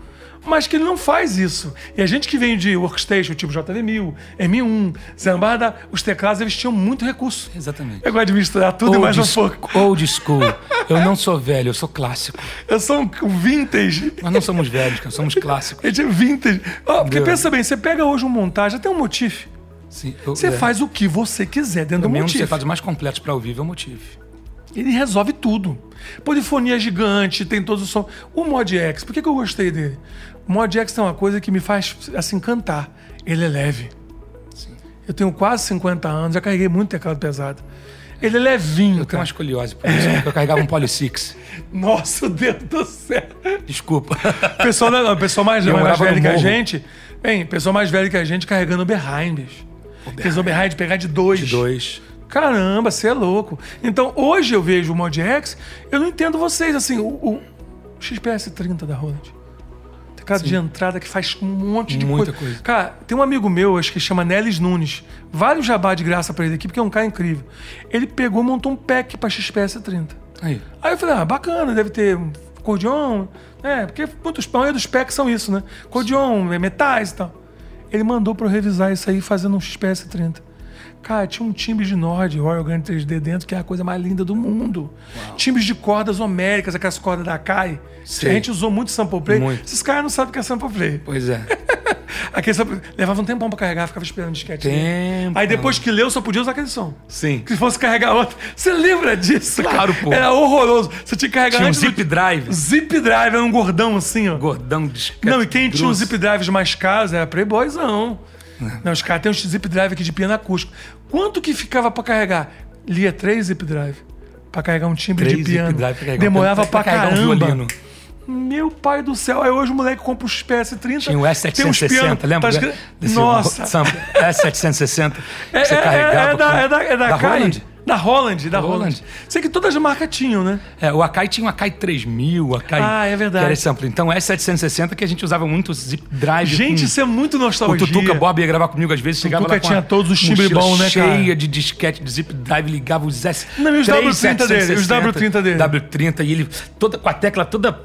mas que ele não faz isso. E a gente que vem de workstation, tipo JV1000, M1, Zambada, os teclados eles tinham muito recurso. Exatamente. Eu gosto de misturar tudo e mais um Old, pouco. old school. Eu não sou velho, eu sou clássico. Eu sou um vintage. Nós não somos velhos, cara, somos clássicos. A gente é vintage. Ó, porque pensa bem, você pega hoje um montagem, até um motif. Sim, eu- Você é. faz o que você quiser dentro do Também um dos motif. teclados mais completos para ouvir é o motif. Ele resolve tudo. Polifonia gigante, tem todos os sons. O Mod X, por que, que eu gostei dele? O Mod X tem uma coisa que me faz assim cantar. Ele é leve. Eu tenho quase 50 anos, já carreguei muito teclado pesado. Ele é levinho, Eu tenho cara. uma escoliose por isso, porque eu carregava um Poly Six. <laughs> Nossa, Deus do céu. Desculpa. Pessoal, não, pessoal mais, mais velho no que a gente. Bem, pessoal mais velho que a gente carregando o Behind, bicho. Aqueles Oberheim de pegar de dois. De dois. Caramba, você é louco. Então, hoje eu vejo o Mod X, eu não entendo vocês, assim, o, o XPS 30 da Roland. Teclado de entrada que faz um monte de Muita coisa. coisa. Cara, tem um amigo meu, acho que chama Nelis Nunes. Vários jabá de graça pra ele aqui, porque é um cara incrível. Ele pegou e montou um pack pra XPS 30. Aí. Aí eu falei, ah, bacana, deve ter um cordion, né? Porque muitos maioria dos packs são isso, né? Cordion, é, metais e tal. Ele mandou pra eu revisar isso aí fazendo um XPS 30. Cara, tinha um timbre de Nord, Royal Grand 3D dentro, que é a coisa mais linda do mundo. Timbres de cordas homéricas, aquelas cordas da Kai. Que Sei. a gente usou muito sample play. Muito. Esses caras não sabem o que é sample play. Pois é. <laughs> Aquele sample... Levava um tempão pra carregar, ficava esperando o disquete. Tempo. Aí depois que leu, só podia usar aquele som. Sim. Se fosse carregar outro. Você lembra disso? Claro, cara? pô. Era horroroso. Você tinha que carregar Tinha um antes do- zip drive. Zip drive, era um gordão assim, ó. Gordão disquete Não, e quem tinha os zip drives mais caros era Playboyzão. Não, os caras têm uns zip drive aqui de piano acústico. Quanto que ficava pra carregar? Lia três zip drive. Pra carregar um timbre Três de zip piano. drive pra carregar um Demorava piano, pra, pra carregar um caramba. violino. Meu pai do céu. Aí hoje o moleque compra os PS30. Tinha o tem uns piano, S760, lembra? tá Desse Nossa. sample, S760. É, que você é, carregava. é, da, é da, é da, Kai. Holland? Da Holland, da Holland. Holland. Sei que todas as marcas tinham, né? É, o Akai tinha o Akai 3000, o Akai... Ah, é verdade. Que era sample. Então, o S760 que a gente usava muito zip drive. Gente, com- isso é muito O nostalgia. Tutuca Bob ia gravar comigo às vezes, chegava Tutuca lá tinha todos os timbres mochila bons, né, cara? cheia de disquete de zip drive, ligava os S... Não, e os três W30 dele, os 760, W30 dele. W30, e ele toda, com a tecla toda...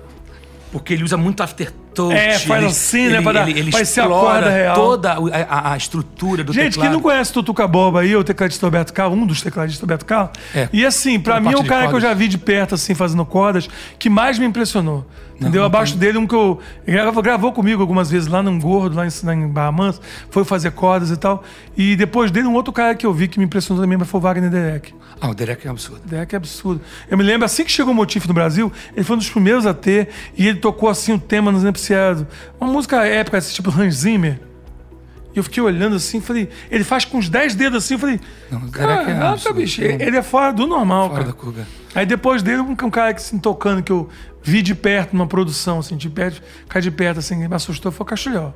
Porque ele usa muito aftertone, touch. É, faz ele- assim, né, ele- pra dar- ele, ele explora corda real. toda a, a- a estrutura do Gente, teclado. quem não conhece o Tutuca Boba aí, o tecladista Roberto Carlos, um dos tecladistas Roberto Carlos. É. E assim, pra Pela mim é o cara que eu já vi de perto, assim, fazendo cordas, que mais me impressionou. Entendeu? não Abaixo dele, um que eu. ele Gravou, gravou comigo algumas vezes lá num gordo, lá em, em Bahamas, foi fazer cordas e tal. E depois dele, um outro cara que eu vi que me impressionou também foi o Wagner Derek. Ah, o Derek é um absurdo. Derek é absurdo. Eu me lembro, assim que chegou o Motif no Brasil, ele foi um dos primeiros a ter, e ele tocou assim o tema, não lembro se era uma música épica, assim, tipo Hans Zimmer. E eu fiquei olhando assim, falei, ele faz com os 10 dedos assim, eu falei, Não, o Derek caraca, é absurdo. bicho, ele é fora do normal, Fora cara. da curva. Aí depois dele, um, um cara que assim, tocando, que eu vi de perto numa produção, assim, de perto, cara de perto, assim, me assustou, foi o Castilhão.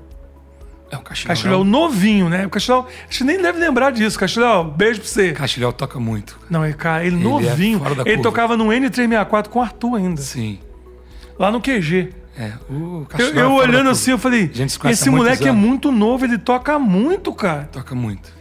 É o Castilhão. Castilhão novinho, né? O Castilhão, acho que nem deve lembrar disso. Castilhão, beijo pra você. Castilhão toca muito. Não, ele, cara, ele, Ele é novinho. fora da ele curva. tocava no N364 com o Arthur ainda. Sim. Lá no QG. É, o Eu, Castilhão eu é fora da olhando curva. assim, eu falei, A gente se conhece esse há muitos moleque é anos. muito novo, ele toca muito, cara. Toca muito.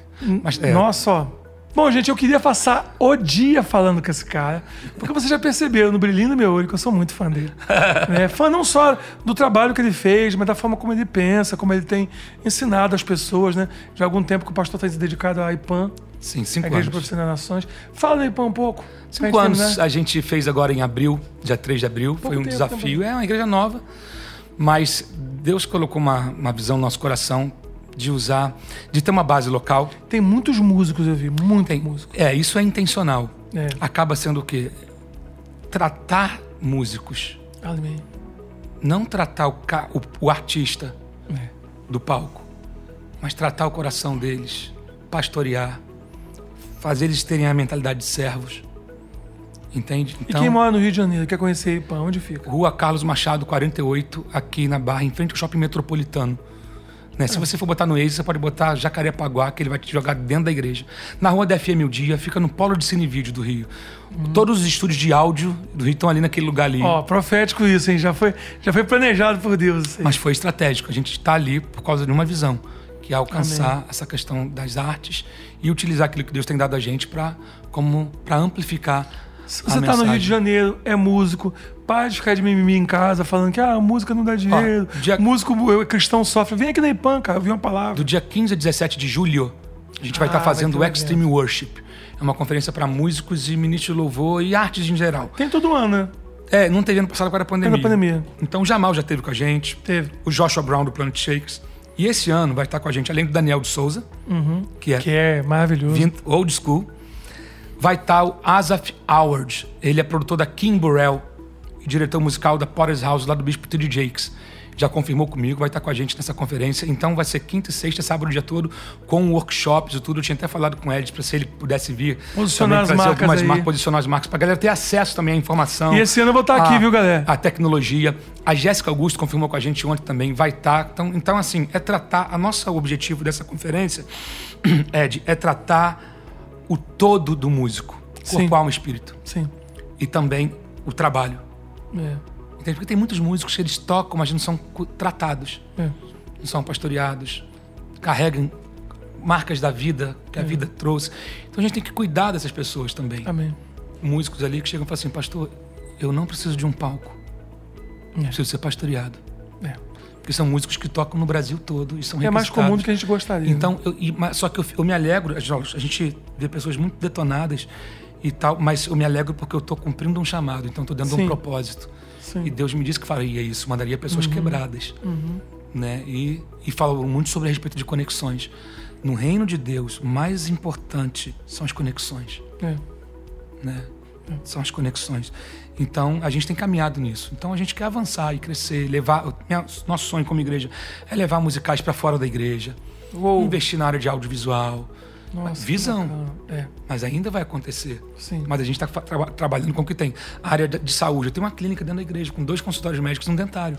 Mas é, Nossa, ó. Bom, gente, eu queria passar o dia falando com esse cara, porque vocês já perceberam no brilhinho do meu olho que eu sou muito fã dele. <laughs> é, fã não só do trabalho que ele fez, mas da forma como ele pensa, como ele tem ensinado as pessoas, né? Já há algum tempo que o pastor está se dedicado à IPAN, sim, a cinco Igreja anos. Profissional Nações. Fala da IPAN um pouco. Cinco anos terminar. a gente fez agora em abril, dia 3 de abril. Foi um desafio. É uma igreja nova, mas Deus colocou uma, uma visão no nosso coração de usar, de ter uma base local. Tem muitos músicos, eu vi, muitos Tem, músicos. é, isso é intencional. É. Acaba sendo o quê? Tratar músicos. Amém. Não tratar o, o- o artista É. do palco, mas tratar o coração deles, pastorear, fazer eles terem a mentalidade de servos. Entende? E quem mora no Rio de Janeiro, quer conhecer a IPAN, onde fica? Rua Carlos Machado, 48, aqui na Barra, em frente ao Shopping Metropolitano. Né? Se você for botar no Waze, você pode botar Jacarepaguá, que ele vai te jogar dentro da igreja. Na Rua da FM o Dia, fica no Polo de Cine Vídeo do Rio. Todos os estúdios de áudio do Rio estão ali naquele lugar ali. Ó, profético isso, hein? Já foi, já foi planejado por Deus. Mas foi estratégico. A gente está ali por causa de uma visão, que é alcançar essa questão das artes e utilizar aquilo que Deus tem dado a gente para amplificar Se a você tá no Rio de. Janeiro, é músico, para de ficar de mimimi em casa falando que ah, a música não dá dinheiro, dia- músico eh, cristão sofre. Vem aqui na IPAN, cara, eu vi uma palavra. Do dia 15 a 17 de julho, a gente vai Ah, estar vai fazendo ter o Extreme Worship. É uma conferência para músicos e ministros de louvor e artes em geral. Tem todo ano, né? É, não teve ano passado causa da pandemia. da pandemia. Então o Jamal já teve com a gente. Teve. O Joshua Brown do Planet Shakes. E esse ano vai estar com a gente, além do Daniel de Souza, que é Que é maravilhoso. old school, vai estar o Asaf Howard. Ele é produtor da King Burrell e diretor musical da Potter's House lá do Bispo T.D. Jakes. Já confirmou comigo, vai estar com a gente nessa conferência. Então vai ser quinta e sexta, sábado o dia todo, com workshops e tudo. Eu tinha até falado com ele para se ele pudesse vir. Posicionar também as marcas algumas aí. marcas, posicionar as marcas, para a galera ter acesso também à informação. E esse ano eu vou estar aqui, a- viu, galera? A tecnologia. A Jéssica Augusto confirmou com a gente ontem também, vai estar. Então, então, assim, é tratar. A nossa objetivo dessa conferência, <clears throat> Ed, é tratar o todo do músico. Corpo, Sim. alma e espírito. Sim. E também o trabalho. É. Entende? Porque tem muitos músicos que eles tocam, mas não são tratados, É. não são pastoreados, carregam marcas da vida que É. a vida trouxe. Então a gente tem que cuidar dessas pessoas também. Amém. Músicos ali que chegam e falam assim, pastor, eu não preciso de um palco. É. Preciso ser pastoreado. É. Porque são músicos que tocam no Brasil todo e são É mais comum do que a gente gostaria. né? Então, eu, e- mas- só que eu, eu me alegro, a gente- vê pessoas muito detonadas e tal, mas eu me alegro porque eu estou cumprindo um chamado, então estou dando Sim. um propósito. Sim. E Deus me disse que faria isso, mandaria pessoas Uhum. quebradas. Né? E, e falou muito sobre a respeito de conexões. No reino de Deus, o mais importante são as conexões. É. Né? São as conexões. Então, a gente tem caminhado nisso. Então, a gente quer avançar e crescer, levar. minha- nosso sonho como igreja é levar musicais para fora da igreja, Uou. investir na área de audiovisual. Nossa, visão. É. Mas ainda vai acontecer. Sim. Mas a gente está trabalhando com o que tem. A área de de saúde. Eu tenho uma clínica dentro da igreja com dois consultórios médicos e um dentário.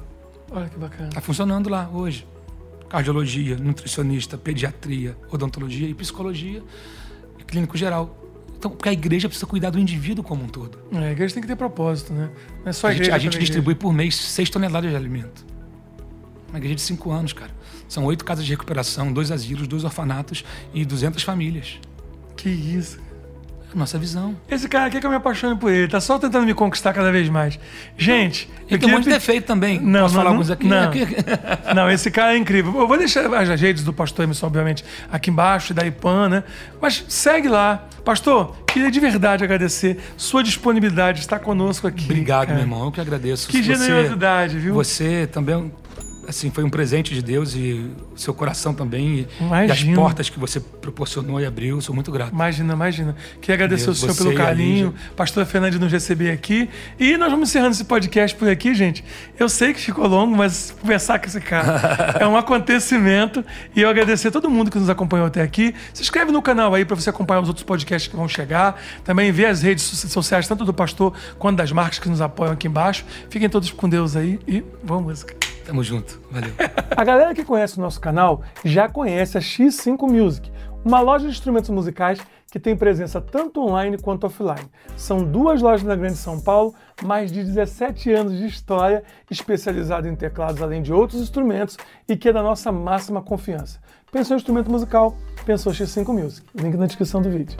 Olha que bacana. Está funcionando lá hoje. Cardiologia, nutricionista, pediatria, odontologia e psicologia e clínico geral. Então, porque a igreja precisa cuidar do indivíduo como um todo. É, a igreja tem que ter propósito, né? Não é só A a gente, igreja. a gente distribui por mês 6 toneladas de alimento. Uma igreja de 5 anos, cara. São oito casas de recuperação, dois asilos, dois orfanatos e 200 famílias. Que isso. Nossa visão. Esse cara aqui é que eu me apaixono por ele, tá só tentando me conquistar cada vez mais. Gente, ele tem um monte de defeito também. Não, Posso não, falar não, alguns aqui? Não. Aqui- <laughs> não, esse cara é incrível. Eu vou deixar as redes do pastor Emerson, obviamente, aqui embaixo, e da IPAN, né? Mas segue lá. Pastor, queria de verdade agradecer sua disponibilidade de estar conosco aqui. Obrigado, cara. meu irmão. Eu que agradeço. Que Você- generosidade, viu? Você também, assim, foi um presente de Deus e o seu coração também. E, e as portas que você proporcionou e abriu. Sou muito grato. Imagina, imagina. Queria agradecer Deus, o senhor pelo carinho, pastor Fernandes nos receber aqui. E nós vamos encerrando esse podcast por aqui, gente. Eu sei que ficou longo, mas conversar com esse cara <laughs> é um acontecimento. E eu agradecer a todo mundo que nos acompanhou até aqui. Se inscreve no canal aí para você acompanhar os outros podcasts que vão chegar. Também vê as redes so- sociais, tanto do pastor quanto das marcas que nos apoiam aqui embaixo. Fiquem todos com Deus aí e vamos música. Tamo junto. Valeu. A galera que conhece o nosso canal já conhece a X5 Music, uma loja de instrumentos musicais que tem presença tanto online quanto offline. São duas lojas na Grande São Paulo, mais de 17 anos de história, especializada em teclados além de outros instrumentos e que é da nossa máxima confiança. Pensou em instrumento musical? Pensou X5 Music. Link na descrição do vídeo.